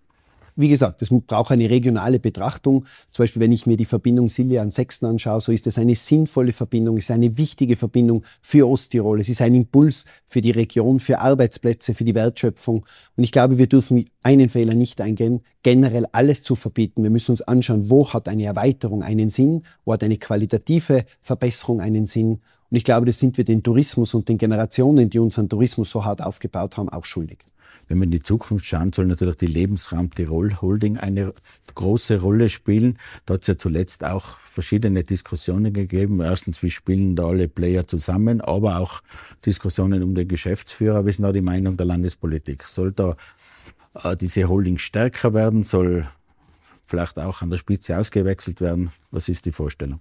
Speaker 4: wie gesagt, es braucht eine regionale Betrachtung. Zum Beispiel, wenn ich mir die Verbindung Silja an Sechsten anschaue, so ist es eine sinnvolle Verbindung, ist eine wichtige Verbindung für Osttirol. Es ist ein Impuls für die Region, für Arbeitsplätze, für die Wertschöpfung. Und ich glaube, wir dürfen einen Fehler nicht eingehen, generell alles zu verbieten. Wir müssen uns anschauen, wo hat eine Erweiterung einen Sinn, wo hat eine qualitative Verbesserung einen Sinn. Und ich glaube, das sind wir den Tourismus und den Generationen, die unseren Tourismus so hart aufgebaut haben, auch schuldig.
Speaker 2: Wenn wir in die Zukunft schauen, soll natürlich die Lebensraum Tirol Holding eine große Rolle spielen. Da hat es ja zuletzt auch verschiedene Diskussionen gegeben. Erstens, wie spielen da alle Player zusammen, aber auch Diskussionen um den Geschäftsführer. Wie ist da die Meinung der Landespolitik? Soll da äh, diese Holding stärker werden? Soll vielleicht auch an der Spitze ausgewechselt werden? Was ist die Vorstellung?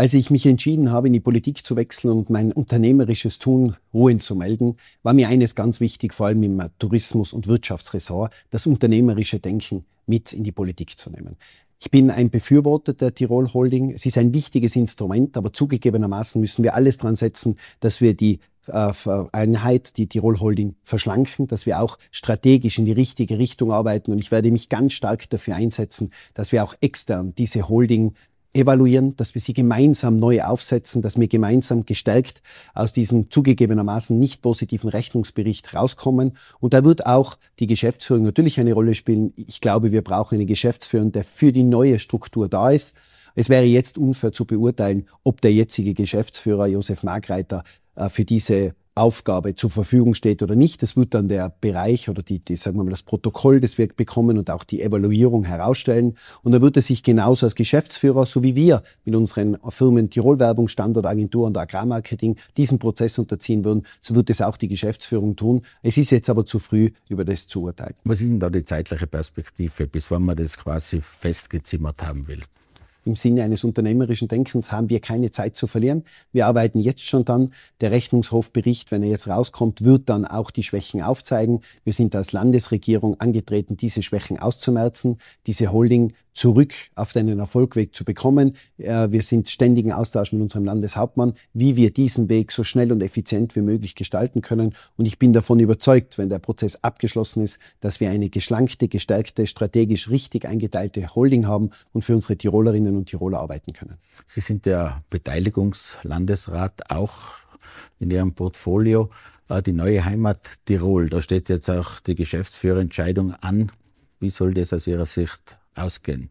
Speaker 4: Als ich mich entschieden habe, in die Politik zu wechseln und mein unternehmerisches Tun ruhen zu melden, war mir eines ganz wichtig, vor allem im Tourismus- und Wirtschaftsressort, das unternehmerische Denken mit in die Politik zu nehmen. Ich bin ein Befürworter der Tirol Holding. Es ist ein wichtiges Instrument, aber zugegebenermaßen müssen wir alles dran setzen, dass wir die äh, Einheit, die Tirol Holding, verschlanken, dass wir auch strategisch in die richtige Richtung arbeiten. Und ich werde mich ganz stark dafür einsetzen, dass wir auch extern diese Holding evaluieren, dass wir sie gemeinsam neu aufsetzen, dass wir gemeinsam gestärkt aus diesem zugegebenermaßen nicht positiven Rechnungsbericht rauskommen. Und da wird auch die Geschäftsführung natürlich eine Rolle spielen. Ich glaube, wir brauchen eine Geschäftsführung, der für die neue Struktur da ist. Es wäre jetzt unfair zu beurteilen, ob der jetzige Geschäftsführer Josef Margreiter äh, für diese Aufgabe zur Verfügung steht oder nicht. Das wird dann der Bereich oder die, die, sagen wir mal, das Protokoll, das wir bekommen und auch die Evaluierung herausstellen. Und da wird er sich genauso als Geschäftsführer, so wie wir mit unseren Firmen Tirolwerbung, Standortagentur und Agrarmarketing diesen Prozess unterziehen würden, so wird es auch die Geschäftsführung tun. Es ist jetzt aber zu früh, über das zu urteilen.
Speaker 2: Was ist denn da die zeitliche Perspektive, bis wann man das quasi festgezimmert haben will?
Speaker 4: Im Sinne eines unternehmerischen Denkens haben wir keine Zeit zu verlieren. Wir arbeiten jetzt schon dann. Der Rechnungshofbericht, wenn er jetzt rauskommt, wird dann auch die Schwächen aufzeigen. Wir sind als Landesregierung angetreten, diese Schwächen auszumerzen, diese Holding zurück auf den Erfolgweg zu bekommen. Wir sind ständigen Austausch mit unserem Landeshauptmann, wie wir diesen Weg so schnell und effizient wie möglich gestalten können. Und ich bin davon überzeugt, wenn der Prozess abgeschlossen ist, dass wir eine geschlankte, gestärkte, strategisch richtig eingeteilte Holding haben und für unsere Tirolerinnen und Tiroler arbeiten können.
Speaker 2: Sie sind der Beteiligungslandesrat auch in Ihrem Portfolio, äh, die neue Heimat Tirol. Da steht jetzt auch die Geschäftsführerentscheidung an. Wie soll das aus Ihrer Sicht ausgehen?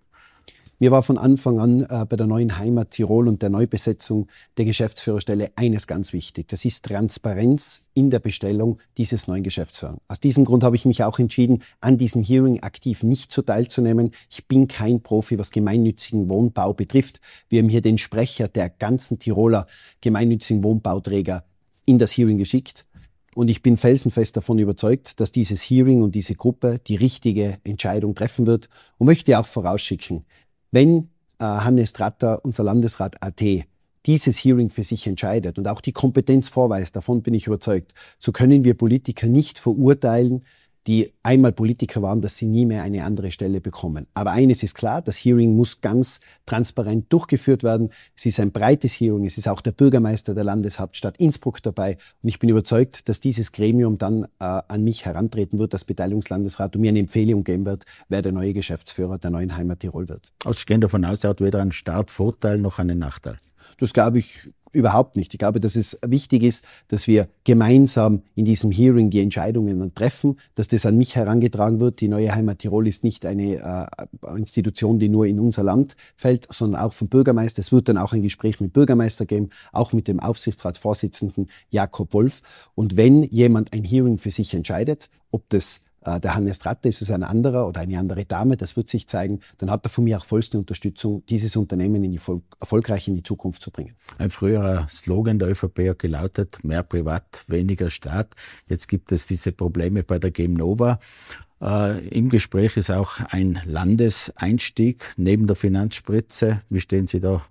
Speaker 4: Mir war von Anfang an äh, bei der neuen Heimat Tirol und der Neubesetzung der Geschäftsführerstelle eines ganz wichtig. Das ist Transparenz in der Bestellung dieses neuen Geschäftsführers. Aus diesem Grund habe ich mich auch entschieden, an diesem Hearing aktiv nicht zu teilzunehmen. Ich bin kein Profi, was gemeinnützigen Wohnbau betrifft. Wir haben hier den Sprecher der ganzen Tiroler gemeinnützigen Wohnbauträger in das Hearing geschickt. Und ich bin felsenfest davon überzeugt, dass dieses Hearing und diese Gruppe die richtige Entscheidung treffen wird und möchte auch vorausschicken, wenn äh, Hannes Tratter, unser Landesrat AT, dieses Hearing für sich entscheidet und auch die Kompetenz vorweist, davon bin ich überzeugt, so können wir Politiker nicht verurteilen, die einmal Politiker waren, dass sie nie mehr eine andere Stelle bekommen. Aber eines ist klar, das Hearing muss ganz transparent durchgeführt werden. Es ist ein breites Hearing, es ist auch der Bürgermeister der Landeshauptstadt Innsbruck dabei. Und ich bin überzeugt, dass dieses Gremium dann äh, an mich herantreten wird, das Beteiligungslandesrat, und mir eine Empfehlung geben wird, wer der neue Geschäftsführer der neuen Heimat Tirol wird.
Speaker 2: Also ich gehe davon aus, er hat weder einen Startvorteil noch einen Nachteil.
Speaker 4: Das glaube ich überhaupt nicht. Ich glaube, dass es wichtig ist, dass wir gemeinsam in diesem Hearing die Entscheidungen treffen, dass das an mich herangetragen wird. Die neue Heimat Tirol ist nicht eine äh, Institution, die nur in unser Land fällt, sondern auch vom Bürgermeister. Es wird dann auch ein Gespräch mit Bürgermeister geben, auch mit dem Aufsichtsratsvorsitzenden Jakob Wolf. Und wenn jemand ein Hearing für sich entscheidet, ob das der Hannes Tratte ist es ein anderer oder eine andere Dame, das wird sich zeigen, dann hat er von mir auch vollste Unterstützung, dieses Unternehmen in die erfolgreich in die Zukunft zu bringen.
Speaker 2: Ein früherer Slogan der ÖVP hat gelautet, mehr Privat, weniger Staat. Jetzt gibt es diese Probleme bei der Game Nova. Äh, Im Gespräch ist auch ein Landeseinstieg neben der Finanzspritze. Wie stehen Sie da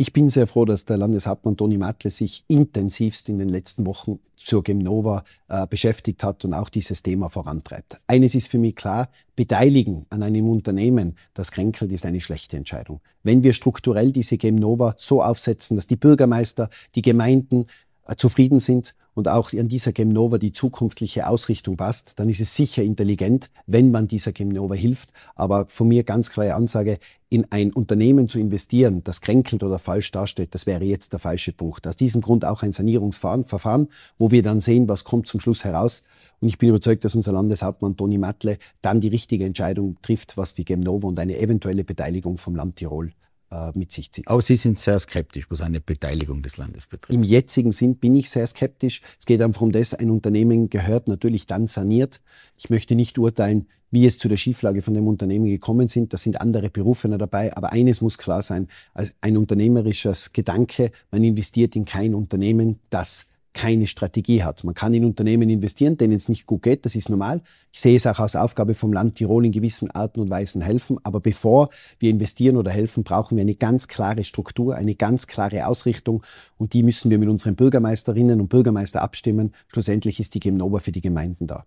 Speaker 4: ich bin sehr froh, dass der Landeshauptmann Toni Matle sich intensivst in den letzten Wochen zur Gemnova äh, beschäftigt hat und auch dieses Thema vorantreibt. Eines ist für mich klar, beteiligen an einem Unternehmen, das kränkelt, ist eine schlechte Entscheidung. Wenn wir strukturell diese Gemnova so aufsetzen, dass die Bürgermeister, die Gemeinden zufrieden sind und auch an dieser Gemnova die zukünftige Ausrichtung passt, dann ist es sicher intelligent, wenn man dieser Gemnova hilft. Aber von mir ganz klare Ansage, in ein Unternehmen zu investieren, das kränkelt oder falsch dasteht, das wäre jetzt der falsche Punkt. Aus diesem Grund auch ein Sanierungsverfahren, wo wir dann sehen, was kommt zum Schluss heraus. Und ich bin überzeugt, dass unser Landeshauptmann Toni Matle dann die richtige Entscheidung trifft, was die Gemnova und eine eventuelle Beteiligung vom Land Tirol äh, mit sich zieht.
Speaker 2: Aber Sie sind sehr skeptisch, was eine Beteiligung des Landes betrifft.
Speaker 4: Im jetzigen Sinn bin ich sehr skeptisch. Es geht einfach um das, ein Unternehmen gehört natürlich dann saniert. Ich möchte nicht urteilen, wie es zu der Schieflage von dem Unternehmen gekommen sind. Da sind andere Berufene dabei. Aber eines muss klar sein, als ein unternehmerisches Gedanke, man investiert in kein Unternehmen, das keine Strategie hat. Man kann in Unternehmen investieren, denen es nicht gut geht, das ist normal. Ich sehe es auch als Aufgabe vom Land Tirol in gewissen Arten und Weisen helfen. Aber bevor wir investieren oder helfen, brauchen wir eine ganz klare Struktur, eine ganz klare Ausrichtung und die müssen wir mit unseren Bürgermeisterinnen und Bürgermeister abstimmen. Schlussendlich ist die Gemnova für die Gemeinden da.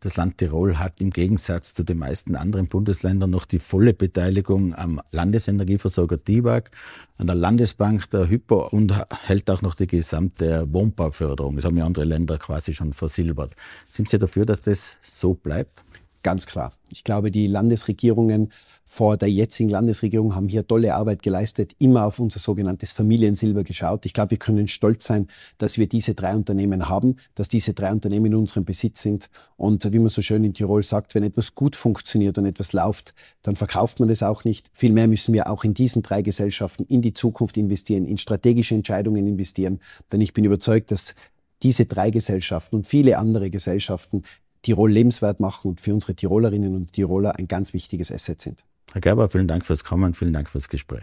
Speaker 2: Das Land Tirol hat im Gegensatz zu den meisten anderen Bundesländern noch die volle Beteiligung am Landesenergieversorger DIWAG, an der Landesbank der Hypo und hält auch noch die gesamte Wohnbauförderung. Das haben ja andere Länder quasi schon versilbert. Sind Sie dafür, dass das so bleibt?
Speaker 4: Ganz klar. Ich glaube, die Landesregierungen vor der jetzigen Landesregierung haben hier tolle Arbeit geleistet, immer auf unser sogenanntes Familiensilber geschaut. Ich glaube, wir können stolz sein, dass wir diese drei Unternehmen haben, dass diese drei Unternehmen in unserem Besitz sind. Und wie man so schön in Tirol sagt, wenn etwas gut funktioniert und etwas läuft, dann verkauft man das auch nicht. Vielmehr müssen wir auch in diesen drei Gesellschaften in die Zukunft investieren, in strategische Entscheidungen investieren. Denn ich bin überzeugt, dass diese drei Gesellschaften und viele andere Gesellschaften Tirol lebenswert machen und für unsere Tirolerinnen und Tiroler ein ganz wichtiges Asset sind.
Speaker 2: Herr Gerber, vielen Dank fürs Kommen, vielen Dank fürs Gespräch.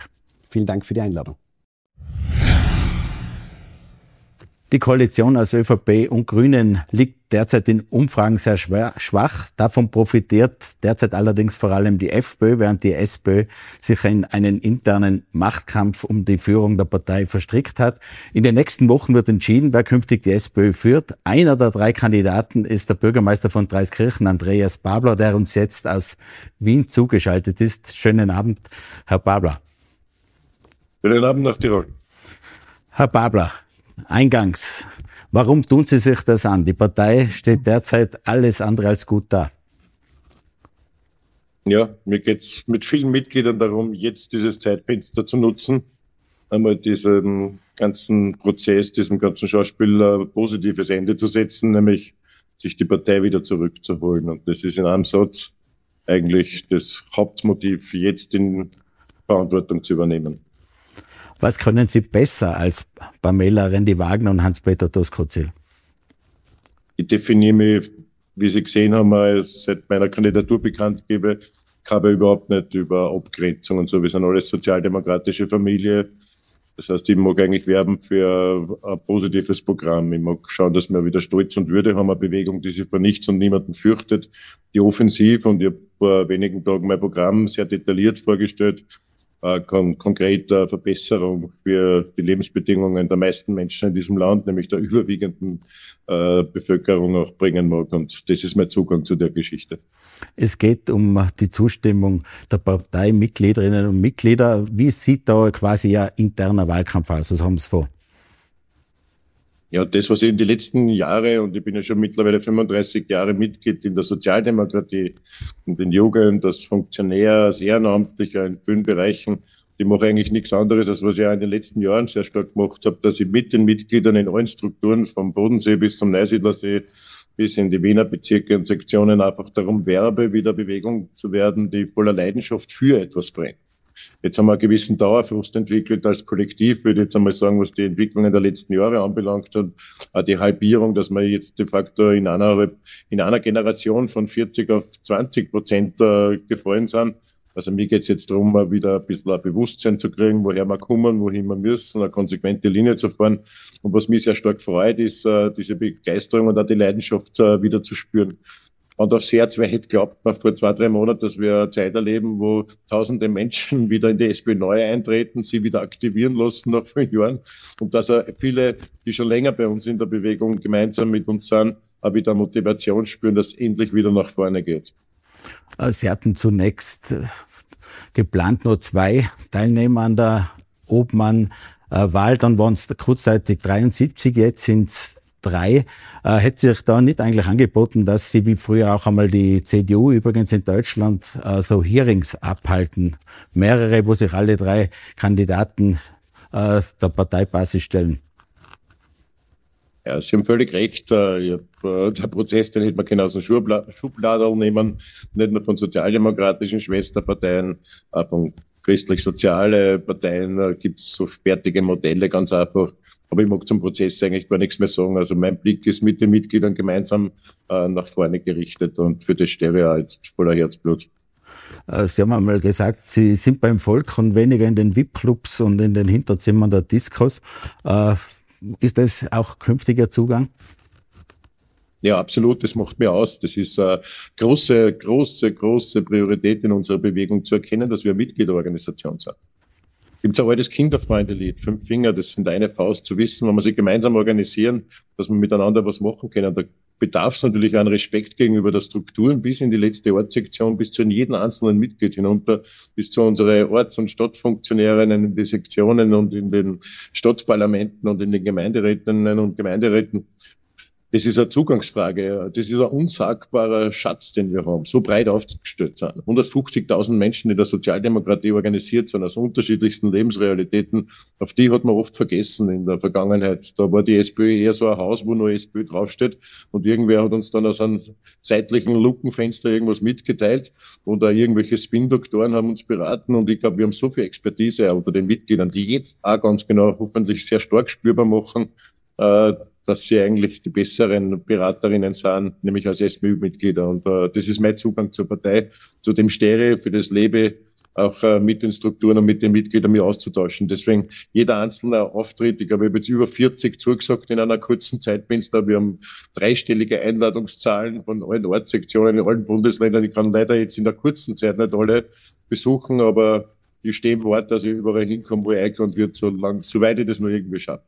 Speaker 4: Vielen Dank für die Einladung.
Speaker 2: Die Koalition aus ÖVP und Grünen liegt derzeit in Umfragen sehr schwach. Davon profitiert derzeit allerdings vor allem die FPÖ, während die SPÖ sich in einen internen Machtkampf um die Führung der Partei verstrickt hat. In den nächsten Wochen wird entschieden, wer künftig die SPÖ führt. Einer der drei Kandidaten ist der Bürgermeister von Dreiskirchen, Andreas Babler, der uns jetzt aus Wien zugeschaltet ist. Schönen Abend, Herr Babler.
Speaker 5: Schönen Abend nach Tirol.
Speaker 2: Herr Babler, Eingangs, warum tun Sie sich das an? Die Partei steht derzeit alles andere als gut da.
Speaker 5: Ja, mir geht es mit vielen Mitgliedern darum, jetzt dieses Zeitfenster zu nutzen, einmal diesem ganzen Prozess, diesem ganzen Schauspiel ein positives Ende zu setzen, nämlich sich die Partei wieder zurückzuholen. Und das ist in einem Satz eigentlich das Hauptmotiv, jetzt in Verantwortung zu übernehmen.
Speaker 2: Was können Sie besser als Pamela Rendi-Wagner und Hans-Peter Doskozil?
Speaker 5: Ich definiere mich, wie Sie gesehen haben, seit meiner Kandidatur bekannt gebe, habe überhaupt nicht über Abgrenzung und so. Wir sind alles sozialdemokratische Familie. Das heißt, ich mag eigentlich werben für ein positives Programm. Ich mag schauen, dass wir wieder Stolz und Würde haben, eine Bewegung, die sich vor nichts und niemanden fürchtet, die offensiv und ich habe vor wenigen Tagen mein Programm sehr detailliert vorgestellt, kon konkrete Verbesserung für die Lebensbedingungen der meisten Menschen in diesem Land, nämlich der überwiegenden äh, Bevölkerung auch bringen mag. Und das ist mein Zugang zu der Geschichte.
Speaker 2: Es geht um die Zustimmung der Parteimitgliederinnen und Mitglieder. Wie sieht da quasi ein interner Wahlkampf aus? Was haben Sie vor?
Speaker 5: Ja, das, was ich in die letzten Jahre, und ich bin ja schon mittlerweile 35 Jahre Mitglied in der Sozialdemokratie und in Jugend, als Funktionär, als Ehrenamtlicher in vielen Bereichen, ich mache eigentlich nichts anderes, als was ich auch in den letzten Jahren sehr stark gemacht habe, dass ich mit den Mitgliedern in allen Strukturen, vom Bodensee bis zum Neusiedlersee, bis in die Wiener Bezirke und Sektionen einfach darum werbe, wieder Bewegung zu werden, die voller Leidenschaft für etwas brennt. Jetzt haben wir einen gewissen Dauerfrust entwickelt als Kollektiv, würde ich jetzt einmal sagen, was die Entwicklungen der letzten Jahre anbelangt hat. Auch die Halbierung, dass wir jetzt de facto in einer, in einer Generation von 40 auf 20 Prozent äh, gefallen sind. Also mir geht es jetzt darum, wieder ein bisschen ein Bewusstsein zu kriegen, woher wir kommen, wohin wir müssen, eine konsequente Linie zu fahren. Und was mich sehr stark freut, ist äh, diese Begeisterung und auch die Leidenschaft äh, wieder zu spüren. Und aufs Herz, wer hätte glaubt, vor zwei, drei Monaten, dass wir eine Zeit erleben, wo tausende Menschen wieder in die SPÖ neu eintreten, sie wieder aktivieren lassen nach fünf Jahren. Und dass viele, die schon länger bei uns in der Bewegung gemeinsam mit uns sind, auch wieder Motivation spüren, dass endlich wieder nach vorne geht.
Speaker 2: Äh, sie hatten zunächst äh, geplant nur zwei Teilnehmer an der Obmann-Wahl, dann waren es kurzzeitig 73, jetzt sind es drei. Äh, hätte sich da nicht eigentlich angeboten, dass Sie wie früher auch einmal die CDU übrigens in Deutschland äh, so Hearings abhalten? Mehrere, wo sich alle drei Kandidaten äh, der Parteibasis stellen.
Speaker 5: Ja, Sie haben völlig recht. Äh, äh, der Prozess, den hätte man genau aus dem Schubladen nehmen, nicht nur von sozialdemokratischen Schwesterparteien, auch von christlich-soziale Parteien gibt es so fertige Modelle ganz einfach. Aber ich mag zum Prozess eigentlich gar nichts mehr sagen. Also mein Blick ist mit den Mitgliedern gemeinsam äh, nach vorne gerichtet und für das stehe ich auch jetzt voller Herzblut.
Speaker 2: Äh, Sie haben einmal gesagt, Sie sind beim Volk und weniger in den VIP-Clubs und in den Hinterzimmern der Diskos. Äh, ist das auch künftiger Zugang?
Speaker 5: Ja, absolut. Das macht mir aus. Das ist eine große, große, große Priorität in unserer Bewegung zu erkennen, dass wir Mitgliederorganisation sind gibt es ein altes Kinderfreunde-Lied, Fünf Finger, das sind eine Faust zu wissen, wenn wir sich gemeinsam organisieren, dass wir miteinander was machen können. Da bedarf es natürlich an Respekt gegenüber der Strukturen bis in die letzte Ortssektion, bis zu jedem einzelnen Mitglied hinunter, bis zu unseren Orts- und Stadtfunktionären in den Sektionen und in den Stadtparlamenten und in den Gemeinderätinnen und Gemeinderäten. Das ist eine Zugangsfrage. Das ist ein unsagbarer Schatz, den wir haben. So breit aufgestellt sind. 150.000 Menschen in der Sozialdemokratie organisiert sind aus unterschiedlichsten Lebensrealitäten. Auf die hat man oft vergessen in der Vergangenheit. Da war die SPÖ eher so ein Haus, wo nur SPÖ draufsteht. Und irgendwer hat uns dann aus einem seitlichen Lukenfenster irgendwas mitgeteilt. Oder irgendwelche Spin-Doktoren haben uns beraten. Und ich glaube, wir haben so viel Expertise unter den Mitgliedern, die jetzt auch ganz genau hoffentlich sehr stark spürbar machen, äh, dass sie eigentlich die besseren Beraterinnen sind, nämlich als SMÜ-Mitglieder. Und äh, das ist mein Zugang zur Partei, zu dem Stereo, für das Lebe, auch äh, mit den Strukturen und mit den Mitgliedern mich auszutauschen. Deswegen jeder einzelne Auftritt, ich glaube, ich habe jetzt über 40 zugesagt in einer kurzen Zeit, bin da. Wir haben dreistellige Einladungszahlen von allen Ortssektionen in allen Bundesländern. Ich kann leider jetzt in der kurzen Zeit nicht alle besuchen, aber ich stehe im Wort, dass ich überall hinkomme, wo ich eingeladen wird, so lang, soweit ich das nur irgendwie schaffe.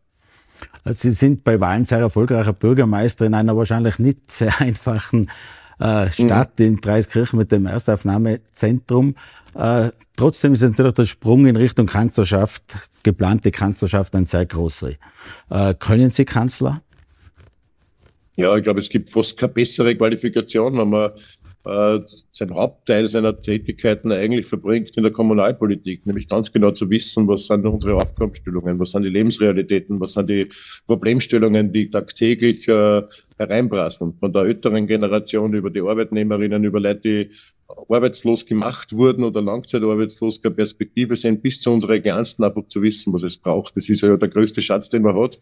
Speaker 2: Sie sind bei Wahlen sehr erfolgreicher Bürgermeister in einer wahrscheinlich nicht sehr einfachen äh, Stadt mhm. in Dreiskirchen mit dem Erstaufnahmezentrum. Äh, trotzdem ist natürlich der Sprung in Richtung Kanzlerschaft, geplante Kanzlerschaft, ein sehr großer. Äh, können Sie Kanzler?
Speaker 5: Ja, ich glaube, es gibt fast keine bessere Qualifikation, wenn man äh, sein Hauptteil seiner Tätigkeiten eigentlich verbringt in der Kommunalpolitik, nämlich ganz genau zu wissen, was sind unsere Aufgabenstellungen, was sind die Lebensrealitäten, was sind die Problemstellungen, die tagtäglich äh, hereinprasseln. Von der älteren Generation über die Arbeitnehmerinnen, über Leute, die arbeitslos gemacht wurden oder langzeitarbeitslos keine Perspektive sind, bis zu unseren Kleinsten einfach zu wissen, was es braucht. Das ist ja der größte Schatz, den man hat.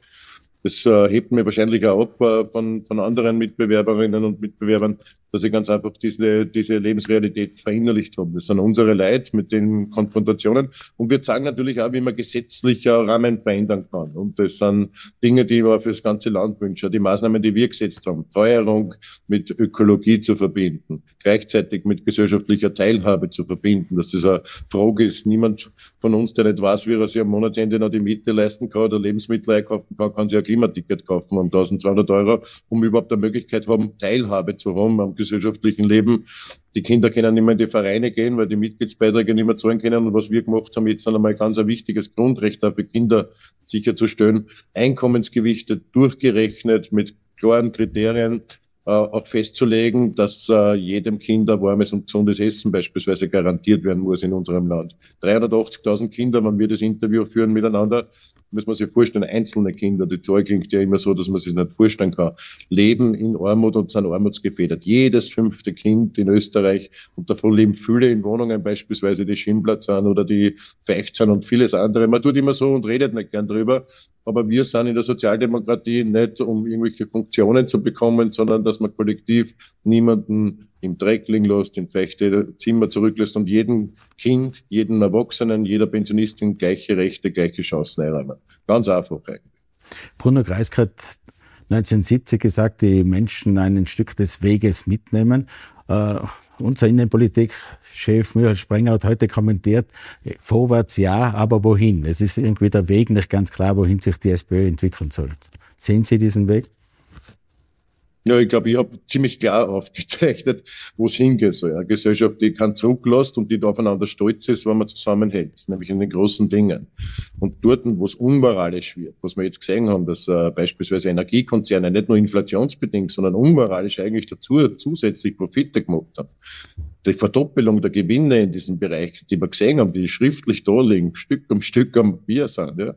Speaker 5: Das äh, hebt mir wahrscheinlich auch ab äh, von, von anderen Mitbewerberinnen und Mitbewerbern, dass ich ganz einfach diese, diese Lebensrealität verinnerlicht habe. Das sind unsere Leid mit den Konfrontationen. Und wir zeigen natürlich auch, wie man gesetzlicher Rahmen verändern kann. Und das sind Dinge, die wir für das ganze Land wünschen. Die Maßnahmen, die wir gesetzt haben, Teuerung mit Ökologie zu verbinden, gleichzeitig mit gesellschaftlicher Teilhabe zu verbinden, dass das eine Frage ist. Niemand von uns, der nicht weiß, wie er sich am Monatsende noch die Miete leisten kann oder Lebensmittel einkaufen kann, kann sich ein Klimaticket kaufen um 1200 Euro, um überhaupt eine Möglichkeit haben, Teilhabe zu haben am gesellschaftlichen Leben. Die Kinder können nicht mehr in die Vereine gehen, weil die Mitgliedsbeiträge nicht mehr zahlen können. Und was wir gemacht haben, jetzt einmal ganz ein wichtiges Grundrecht auch für Kinder sicherzustellen. Einkommensgewichte durchgerechnet mit klaren Kriterien, auch festzulegen, dass äh, jedem Kind ein warmes und gesundes Essen beispielsweise garantiert werden muss in unserem Land. 380.000 Kinder, wenn wir das Interview führen miteinander, muss man sich vorstellen, einzelne Kinder, die Zahl klingt ja immer so, dass man sich nicht vorstellen kann, leben in Armut und sind armutsgefedert. Jedes fünfte Kind in Österreich, und davon leben viele in Wohnungen, beispielsweise die Schimmblatt sind oder die Feicht sind und vieles andere. Man tut immer so und redet nicht gern drüber. Aber wir sind in der Sozialdemokratie nicht, um irgendwelche Funktionen zu bekommen, sondern dass man kollektiv niemanden im Dreck liegen lässt, feuchte Zimmer zurücklässt und jedem Kind, jedem Erwachsenen, jeder Pensionistin gleiche Rechte, gleiche Chancen einräumen. Ganz einfach eigentlich.
Speaker 2: Bruno Kreisky hat 1970 gesagt, die Menschen ein Stück des Weges mitnehmen. Uh, unser Innenpolitikchef Michael Sprenger hat heute kommentiert, vorwärts ja, aber wohin? Es ist irgendwie der Weg nicht ganz klar, wohin sich die SPÖ entwickeln soll. Sehen Sie diesen Weg?
Speaker 5: Ja, ich glaube, ich habe ziemlich klar aufgezeichnet, wo es hingeht. So, ja. Eine Gesellschaft, die kann zurücklässt und die aufeinander stolz ist, wenn man zusammenhält, nämlich in den großen Dingen. Und dort, wo es unmoralisch wird, was wir jetzt gesehen haben, dass äh, beispielsweise Energiekonzerne nicht nur inflationsbedingt, sondern unmoralisch eigentlich dazu zusätzlich Profite gemacht haben. Die Verdoppelung der Gewinne in diesem Bereich, die wir gesehen haben, die schriftlich da liegen, Stück um Stück am Bier sind, ja,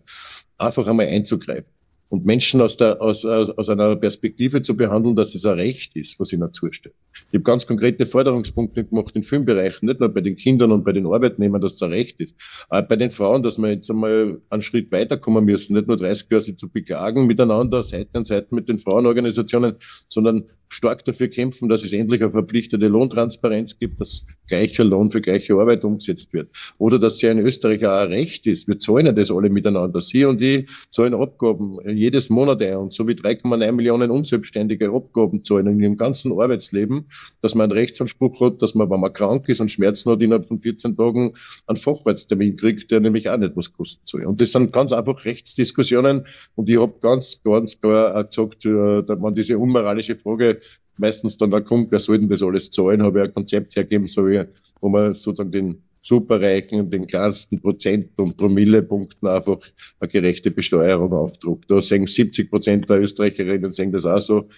Speaker 5: einfach einmal einzugreifen und Menschen aus, der, aus, aus, aus einer Perspektive zu behandeln, dass es ein Recht ist, was ihnen zusteht. Ich habe ganz konkrete Forderungspunkte gemacht in vielen Bereichen, nicht nur bei den Kindern und bei den Arbeitnehmern, dass ein Recht ist, aber bei den Frauen, dass wir jetzt einmal einen Schritt weiterkommen müssen, nicht nur 30 Jahre zu beklagen miteinander, Seite an Seite mit den Frauenorganisationen, sondern stark dafür kämpfen, dass es endlich eine verpflichtete Lohntransparenz gibt, dass gleicher Lohn für gleiche Arbeit umgesetzt wird. Oder dass ja in Österreich auch ein Recht ist. Wir zahlen ja das alle miteinander. Sie und ich zahlen Abgaben jedes Monat ein und so wie 3,9 Millionen unselbstständige Abgaben zahlen in ihrem ganzen Arbeitsleben, dass man einen Rechtsanspruch hat, dass man, wenn man krank ist und Schmerzen hat, innerhalb von 14 Tagen einen Facharzttermin kriegt, der nämlich auch nicht was kosten soll. Und das sind ganz einfach Rechtsdiskussionen und ich habe ganz, ganz klar auch gesagt, äh, da man diese unmoralische Frage meistens dann da kommt, wer soll denn das alles zahlen, habe ich ein Konzept hergeben, so wie, wo man sozusagen den Superreichen, den kleinsten Prozent- und Promillepunkten einfach eine gerechte Besteuerung aufdruckt. Da sehen 70 Prozent der Österreicherinnen sehen das auch so,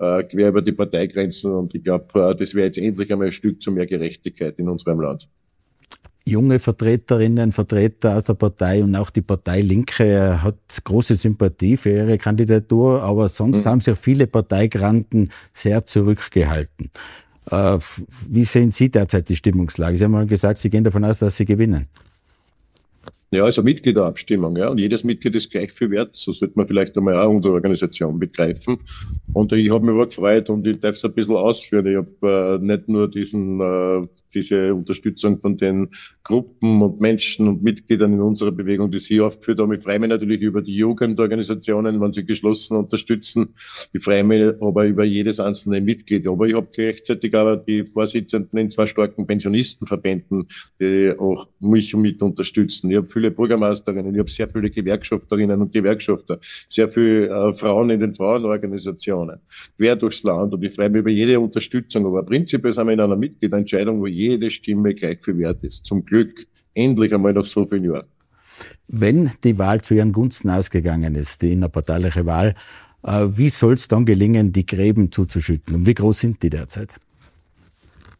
Speaker 5: äh, quer über die Parteigrenzen und ich glaube, äh, das wäre jetzt endlich einmal ein Stück zu mehr Gerechtigkeit in unserem Land
Speaker 2: junge Vertreterinnen, Vertreter aus der Partei und auch die Partei Linke hat große Sympathie für ihre Kandidatur, aber sonst mhm. haben sich viele Parteigranten sehr zurückgehalten. Äh, wie sehen Sie derzeit die Stimmungslage? Sie haben mal gesagt, Sie gehen davon aus, dass Sie gewinnen.
Speaker 5: Ja, also Mitgliederabstimmung, ja. Und jedes Mitglied ist gleich viel wert. So sollte man vielleicht einmal auch unsere Organisation begreifen. Und ich habe mich aber gefreut und ich darf es ein bisschen ausführen. Ich habe äh, nicht nur diesen äh, diese Unterstützung von den Gruppen und Menschen und Mitgliedern in unserer Bewegung, die Sie aufgeführt haben. Ich freue mich natürlich über die Jugendorganisationen, wenn sie geschlossen unterstützen. Ich freue mich aber über jedes einzelne Mitglied. Aber ich habe gleichzeitig aber die Vorsitzenden in zwei starken Pensionistenverbänden, die auch mich mit unterstützen. Ich habe viele Bürgermeisterinnen, ich habe sehr viele Gewerkschafterinnen und Gewerkschafter, sehr viele äh, Frauen in den Frauenorganisationen, quer durchs Land. Und ich freue mich über jede Unterstützung. Aber prinzipiell sind wir in einer Mitgliederentscheidung, wo jede Stimme gleich viel wert ist. Zum Glück endlich einmal nach so vielen Jahren.
Speaker 2: Wenn die Wahl zu Ihren Gunsten ausgegangen ist, die innerparteiliche Wahl, äh, wie soll es dann gelingen, die Gräben zuzuschütten? Und wie groß sind die derzeit?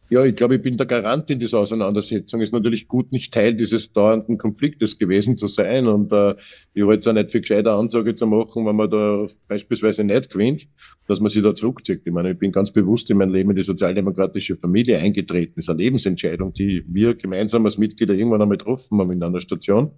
Speaker 5: Ja, ich glaube, ich bin der Garant in dieser Auseinandersetzung. Es ist natürlich gut, nicht Teil dieses dauernden Konfliktes gewesen zu sein. Und äh, ich halte es auch nicht für gescheite Ansage zu machen, wenn man da beispielsweise nicht gewinnt, dass man sich da zurückzieht. Ich meine, ich bin ganz bewusst in mein Leben in die sozialdemokratische Familie eingetreten. Das ist eine Lebensentscheidung, die wir gemeinsam als Mitglieder irgendwann einmal getroffen haben in einer Station.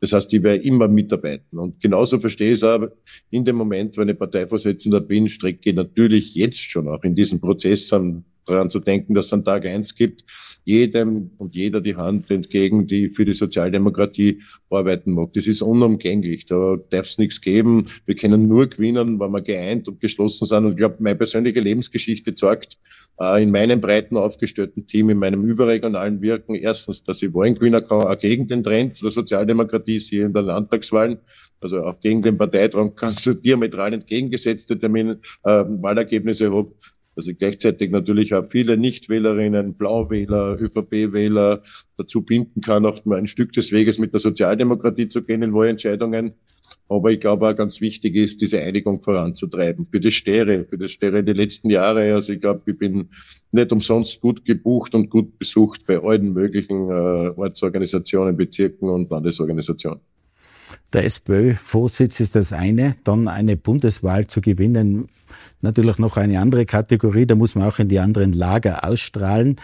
Speaker 5: Das heißt, ich werde immer mitarbeiten. Und genauso verstehe ich es auch, in dem Moment, wenn ich Parteivorsitzender bin, strecke ich natürlich jetzt schon auch in diesem Prozess an daran zu denken, dass es an Tag eins gibt, jedem und jeder die Hand entgegen, die für die Sozialdemokratie arbeiten mag. Das ist unumgänglich. Da darf es nichts geben. Wir können nur gewinnen, wenn wir geeint und geschlossen sind. Und ich glaube, meine persönliche Lebensgeschichte zeigt äh, in meinem breiten aufgestellten Team, in meinem überregionalen Wirken, erstens, dass ich Wahlen gewinnen kann, auch gegen den Trend der Sozialdemokratie, siehe in der Landtagswahlen, also auch gegen den Parteitrunk kannst du diametral entgegengesetzte Termin, äh, Wahlergebnisse habe dass ich gleichzeitig natürlich auch viele Nichtwählerinnen, Blauwähler, ÖVP-Wähler dazu binden kann, auch mal ein Stück des Weges mit der Sozialdemokratie zu gehen in Wahlentscheidungen. Aber ich glaube auch ganz wichtig ist, diese Einigung voranzutreiben. Für das Stere, für das Stere die letzten Jahre. Also ich glaube, ich bin nicht umsonst gut gebucht und gut besucht bei allen möglichen äh, Ortsorganisationen, Bezirken und Landesorganisationen.
Speaker 2: Der SPÖ-Vorsitz ist das eine, dann eine Bundeswahl zu gewinnen natürlich noch eine andere Kategorie, da muss man auch in die anderen Lager ausstrahlen.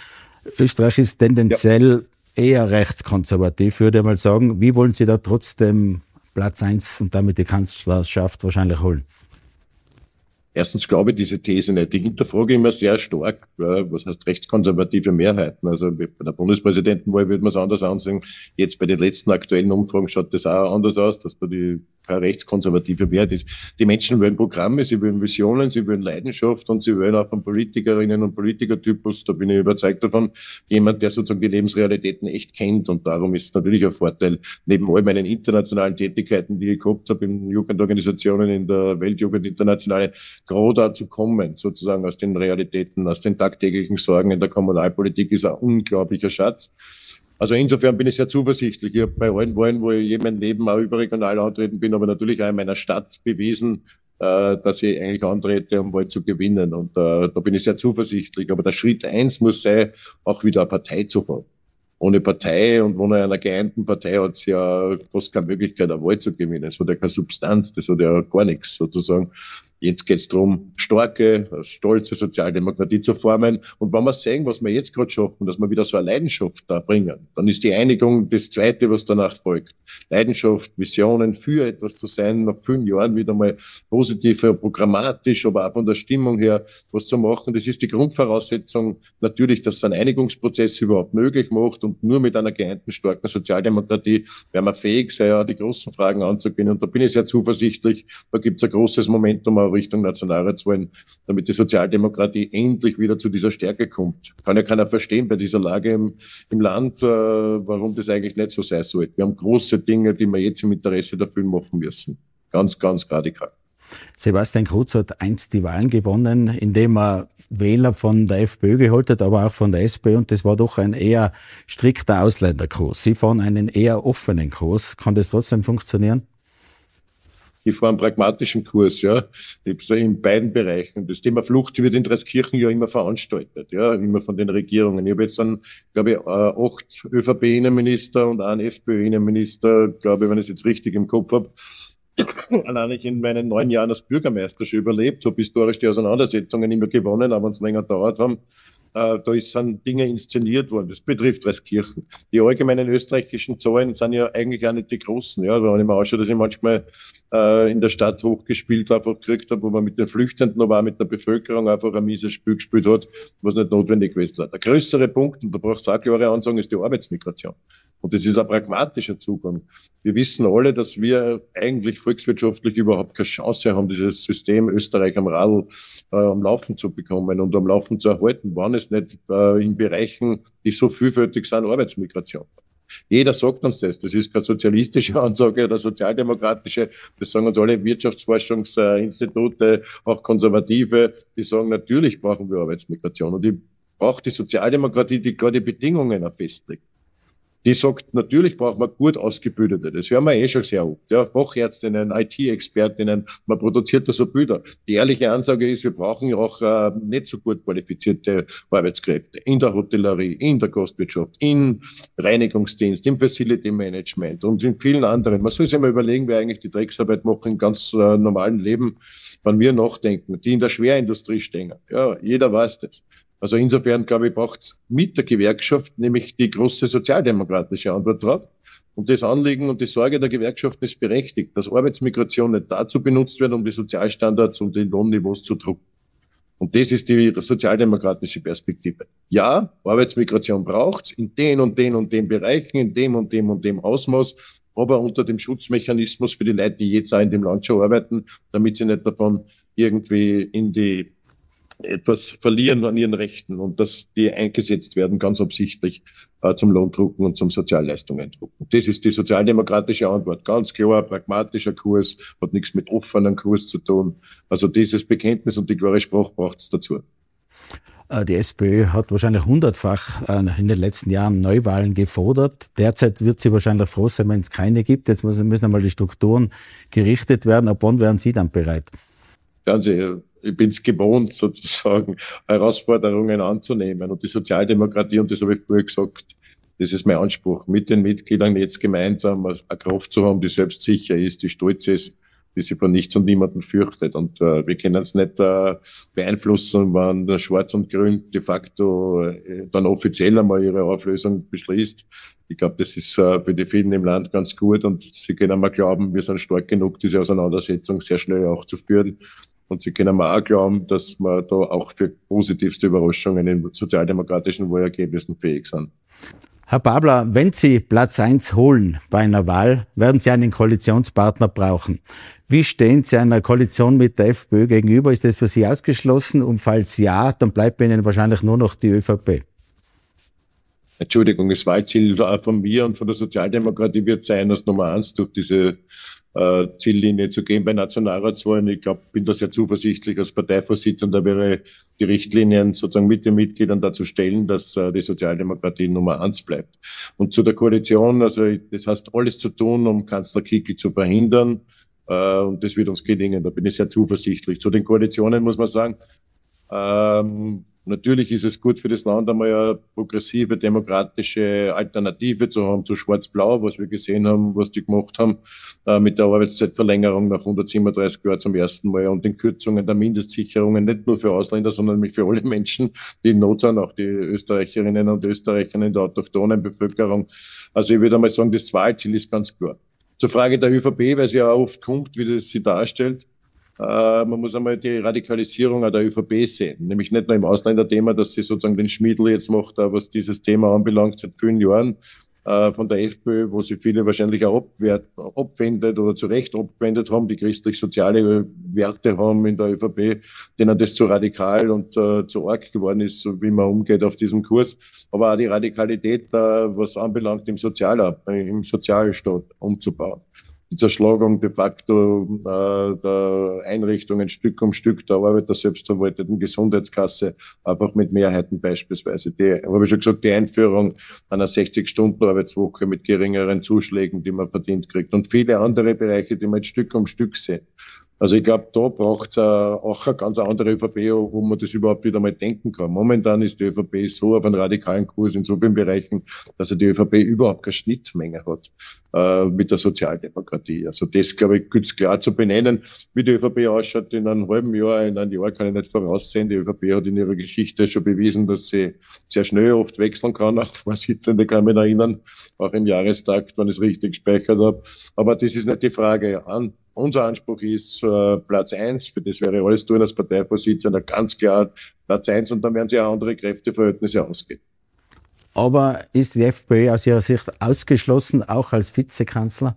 Speaker 2: Österreich ist tendenziell ja. eher rechtskonservativ, würde ich mal sagen. Wie wollen Sie da trotzdem Platz 1 und damit die Kanzlerschaft wahrscheinlich holen?
Speaker 5: Erstens glaube ich diese These nicht. Die hinterfrage immer sehr stark. Was heißt rechtskonservative Mehrheiten? Also bei der Bundespräsidentenwahl würde man es anders ansehen. Jetzt bei den letzten aktuellen Umfragen schaut das auch anders aus, dass da die kein rechtskonservativer Wert ist. Die Menschen wollen Programme, sie wollen Visionen, sie wollen Leidenschaft und sie wollen auch von Politikerinnen und Politikertypus, da bin ich überzeugt davon, jemand, der sozusagen die Lebensrealitäten echt kennt. Und darum ist es natürlich ein Vorteil, neben all meinen internationalen Tätigkeiten, die ich gehabt habe in Jugendorganisationen, in der Weltjugendinternationale, gerade da zu kommen, sozusagen aus den Realitäten, aus den tagtäglichen Sorgen in der Kommunalpolitik, ist ein unglaublicher Schatz. Also insofern bin ich sehr zuversichtlich. Ich habe bei allen Wahlen, wo ich mein Leben auch überregional antreten bin, aber natürlich auch in meiner Stadt bewiesen, äh, dass ich eigentlich antrete, um Wahl zu gewinnen. Und äh, da bin ich sehr zuversichtlich. Aber der Schritt eins muss sein, auch wieder eine Partei zu haben. Ohne Partei und ohne einer geeinten Partei hat es ja fast keine Möglichkeit, eine Wahl zu gewinnen. Es hat ja keine Substanz, das hat ja gar nichts sozusagen. Jetzt geht es darum, starke, stolze Sozialdemokratie zu formen. Und wenn wir sehen, was wir jetzt gerade schaffen, dass wir wieder so eine Leidenschaft da bringen, dann ist die Einigung das Zweite, was danach folgt. Leidenschaft, Visionen für etwas zu sein, nach fünf Jahren wieder mal positiv, programmatisch, aber auch von der Stimmung her was zu machen. Das ist die Grundvoraussetzung natürlich, dass es einen Einigungsprozess überhaupt möglich macht. Und nur mit einer geeinten, starken Sozialdemokratie werden wir fähig sein, die großen Fragen anzugehen. Und da bin ich sehr zuversichtlich. Da gibt es ein großes Momentum Richtung Nationalratswahlen, damit die Sozialdemokratie endlich wieder zu dieser Stärke kommt. Kann ja keiner verstehen bei dieser Lage im, im Land, äh, warum das eigentlich nicht so sein soll. Wir haben große Dinge, die wir jetzt im Interesse dafür machen müssen. Ganz, ganz radikal.
Speaker 2: Sebastian Kurz hat einst die Wahlen gewonnen, indem er Wähler von der FPÖ geholt hat, aber auch von der SPÖ. Und das war doch ein eher strikter Ausländerkurs. Sie fahren einen eher offenen Kurs. Kann das trotzdem funktionieren?
Speaker 5: Ich fahre einen pragmatischen Kurs, ja, so in beiden Bereichen. Das Thema Flucht wird in Dreiskirchen ja immer veranstaltet, ja, immer von den Regierungen. Ich habe jetzt dann, glaube ich, äh, acht ÖVP-Innenminister und einen FPÖ-Innenminister, glaube ich, wenn ich es jetzt richtig im Kopf habe, allein ich in meinen neun Jahren als Bürgermeister schon überlebt, habe historisch die Auseinandersetzungen immer gewonnen, aber es länger dauert haben. Äh, da sind Dinge inszeniert worden. Das betrifft Reiskirchen. Die allgemeinen österreichischen Zahlen sind ja eigentlich auch nicht die großen. Ja, wenn ich mir anschaue, dass ich manchmal äh, in der Stadt hochgespielt einfach gekriegt habe, wo man mit den Flüchtenden, aber auch mit der Bevölkerung einfach ein mieses Spiel gespielt hat, was nicht notwendig gewesen ist. Der größere Punkt, und da braucht es auch klare Ansagen, ist die Arbeitsmigration. Und das ist ein pragmatischer Zugang. Wir wissen alle, dass wir eigentlich volkswirtschaftlich überhaupt keine Chance haben, dieses System Österreich am Radl äh, am Laufen zu bekommen und am Laufen zu erhalten, wann es nicht äh, in Bereichen, die so vielfältig sind, Arbeitsmigration. Jeder sagt uns das. Das ist keine sozialistische Ansage oder sozialdemokratische. Das sagen uns alle Wirtschaftsforschungsinstitute, auch Konservative. Die sagen, natürlich brauchen wir Arbeitsmigration. Und ich brauche die Sozialdemokratie, die gerade die Bedingungen festlegt. Die sagt, natürlich braucht man gut ausgebildete, das hören wir eh schon sehr oft, ja, Fachärztinnen, IT-Expertinnen, man produziert da so Bilder. Die ehrliche Ansage ist, wir brauchen auch äh, nicht so gut qualifizierte Arbeitskräfte in der Hotellerie, in der Gastwirtschaft, im Reinigungsdienst, im Facility Management und in vielen anderen. Man soll sich mal überlegen, wer eigentlich die Drecksarbeit macht im ganz äh, normalen Leben, wenn wir nachdenken, die in der Schwerindustrie stehen. Ja, jeder weiß das. Also insofern, glaube ich, braucht es mit der Gewerkschaft nämlich die große sozialdemokratische Antwort drauf. Und das Anliegen und die Sorge der Gewerkschaften ist berechtigt, dass Arbeitsmigration nicht dazu benutzt wird, um die Sozialstandards und die Lohnniveaus zu drucken. Und das ist die sozialdemokratische Perspektive. Ja, Arbeitsmigration braucht's in den und den und den Bereichen, in dem und dem und dem Ausmaß, aber unter dem Schutzmechanismus für die Leute, die jetzt auch in dem Land schon arbeiten, damit sie nicht davon irgendwie in die etwas verlieren an ihren Rechten und dass die eingesetzt werden, ganz absichtlich äh, zum Lohndrucken und zum Sozialleistungen drucken. Das ist die sozialdemokratische Antwort. Ganz klar, pragmatischer Kurs, hat nichts mit offenem Kurs zu tun. Also dieses Bekenntnis und die klare Sprache braucht es dazu.
Speaker 2: Äh, die SPÖ hat wahrscheinlich hundertfach äh, in den letzten Jahren Neuwahlen gefordert. Derzeit wird sie wahrscheinlich froh sein, wenn es keine gibt. Jetzt müssen einmal die Strukturen gerichtet werden. Ab wann wären Sie dann bereit?
Speaker 5: Schauen Sie, ich bin es gewohnt, sozusagen Herausforderungen anzunehmen. Und die Sozialdemokratie, und das habe ich vorher gesagt, das ist mein Anspruch, mit den Mitgliedern jetzt gemeinsam eine Kraft zu haben, die selbstsicher ist, die stolz ist, die sich von nichts und niemanden fürchtet. Und äh, wir können es nicht äh, beeinflussen, wenn der Schwarz und Grün de facto äh, dann offiziell einmal ihre Auflösung beschließt. Ich glaube, das ist äh, für die vielen im Land ganz gut und sie können mal glauben, wir sind stark genug, diese Auseinandersetzung sehr schnell auch zu führen. Und Sie können mir auch glauben, dass wir da auch für positivste Überraschungen in sozialdemokratischen Wahlergebnissen fähig sind.
Speaker 2: Herr Babler, wenn Sie Platz 1 holen bei einer Wahl, werden Sie einen Koalitionspartner brauchen. Wie stehen Sie einer Koalition mit der FPÖ gegenüber? Ist das für Sie ausgeschlossen? Und falls ja, dann bleibt Ihnen wahrscheinlich nur noch die ÖVP.
Speaker 5: Entschuldigung, das Wahlziel von mir und von der Sozialdemokratie wird sein, dass Nummer eins durch diese äh, Ziellinie zu gehen bei Nationalratswahlen. Ich glaube, bin da sehr zuversichtlich als Parteivorsitzender wäre die Richtlinien sozusagen mit den Mitgliedern dazu stellen, dass äh, die Sozialdemokratie Nummer eins bleibt. Und zu der Koalition, also das heißt alles zu tun, um Kanzler Kickl zu verhindern. Äh, und das wird uns gelingen. Da bin ich sehr zuversichtlich. Zu den Koalitionen muss man sagen, ähm, Natürlich ist es gut für das Land, einmal eine progressive, demokratische Alternative zu haben zu Schwarz-Blau, was wir gesehen haben, was die gemacht haben, äh, mit der Arbeitszeitverlängerung nach 137 Jahren zum ersten Mal und den Kürzungen der Mindestsicherungen, nicht nur für Ausländer, sondern für alle Menschen, die in Not sind, auch die Österreicherinnen und Österreicher in der autochthonen Bevölkerung. Also ich würde einmal sagen, das Wahlziel ist ganz klar. Zur Frage der ÖVP, weil sie ja oft kommt, wie das sie darstellt. Äh, man muss einmal die Radikalisierung der ÖVP sehen. Nämlich nicht nur im Ausländerthema, dass sie sozusagen den Schmiedel jetzt macht, was dieses Thema anbelangt, seit vielen Jahren äh, von der FPÖ, wo sie viele wahrscheinlich auch abwehrt, abwendet oder zu Recht abgewendet haben, die christlich-soziale Werte haben in der ÖVP, denen das zu radikal und äh, zu arg geworden ist, wie man umgeht auf diesem Kurs. Aber auch die Radikalität, äh, was anbelangt, im, Sozial, im Sozialstaat umzubauen die Zerschlagung de facto äh, der Einrichtungen Stück um Stück der Arbeit der selbstverwalteten Gesundheitskasse, einfach mit Mehrheiten beispielsweise. Die, habe ich schon gesagt, die Einführung einer 60-Stunden-Arbeitswoche mit geringeren Zuschlägen, die man verdient kriegt und viele andere Bereiche, die man jetzt Stück um Stück sehen. Also ich glaube, da braucht es auch eine ganz andere ÖVP, wo man das überhaupt wieder mal denken kann. Momentan ist die ÖVP so auf einem radikalen Kurs in so vielen Bereichen, dass die ÖVP überhaupt keine Schnittmenge hat äh, mit der Sozialdemokratie. Also das, glaube ich, gilt klar zu benennen, wie die ÖVP ausschaut in einem halben Jahr, in einem Jahr kann ich nicht voraussehen. Die ÖVP hat in ihrer Geschichte schon bewiesen, dass sie sehr schnell oft wechseln kann. Auch Vorsitzende kann mich erinnern, auch im Jahrestag, wenn ich es richtig gespeichert habe. Aber das ist nicht die Frage. An unser Anspruch ist äh, Platz eins. für das wäre alles tun als Parteivorsitzender, ganz klar Platz eins und dann werden sich auch andere Kräfteverhältnisse ausgehen.
Speaker 2: Aber ist die FPÖ aus Ihrer Sicht ausgeschlossen, auch als Vizekanzler?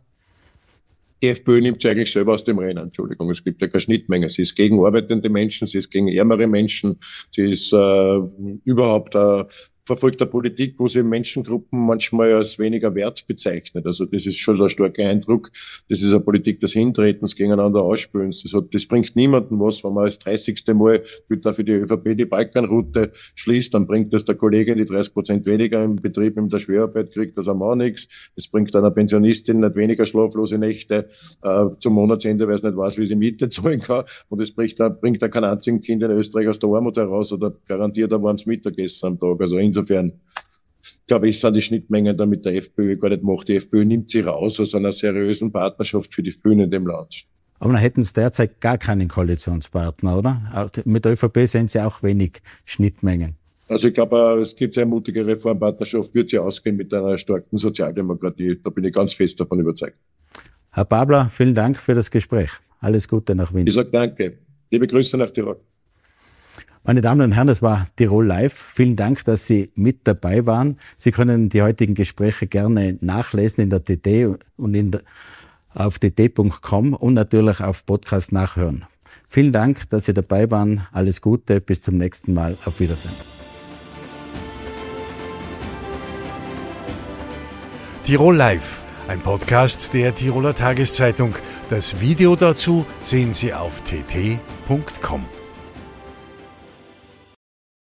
Speaker 5: Die FPÖ nimmt sich eigentlich selber aus dem Rennen. Entschuldigung, es gibt ja keine Schnittmenge. Sie ist gegen arbeitende Menschen, sie ist gegen ärmere Menschen, sie ist äh, überhaupt äh, verfolgt eine Politik, wo sie Menschengruppen manchmal als weniger wert bezeichnet. Also das ist schon so ein starker Eindruck. Das ist eine Politik des Hintretens, gegeneinander Ausspülens. Das, das bringt niemanden was, wenn man als 30. Mal für die ÖVP die Balkanroute schließt, dann bringt das der Kollege die 30 Prozent weniger im Betrieb, in der Schwerarbeit kriegt das auch nichts. Es bringt einer Pensionistin nicht weniger schlaflose Nächte äh, zum Monatsende, weil es nicht weiß, wie sie Miete zahlen kann. Und es bringt, bringt kein einzigen Kind in Österreich aus der Armut heraus oder garantiert ein warmes Mittagessen am Tag. Also insofern glaube ich, sind die Schnittmengen da mit der FPÖ gar nicht gemacht. Die FPÖ nimmt sie raus aus einer seriösen Partnerschaft für die Grünen in dem Land.
Speaker 2: Aber dann hätten Sie derzeit gar keinen Koalitionspartner, oder? Mit der ÖVP sehen Sie auch wenig Schnittmengen.
Speaker 5: Also ich glaube, es gibt sehr mutige Reformpartnerschaft, wird sie ausgehen mit einer starken Sozialdemokratie. Da bin ich ganz fest davon überzeugt.
Speaker 2: Herr Babler, vielen Dank für das Gespräch. Alles Gute nach Wien.
Speaker 5: Ich sage danke. Liebe Grüße nach Tirol.
Speaker 2: Meine Damen und Herren, das war Tirol Live. Vielen Dank, dass Sie mit dabei waren. Sie können die heutigen Gespräche gerne nachlesen in der TT und in der, auf tt.com und natürlich auf Podcast nachhören. Vielen Dank, dass Sie dabei waren. Alles Gute. Bis zum nächsten Mal. Auf Wiedersehen.
Speaker 1: Tirol Live, ein Podcast der Tiroler Tageszeitung. Das Video dazu sehen Sie auf tt.com.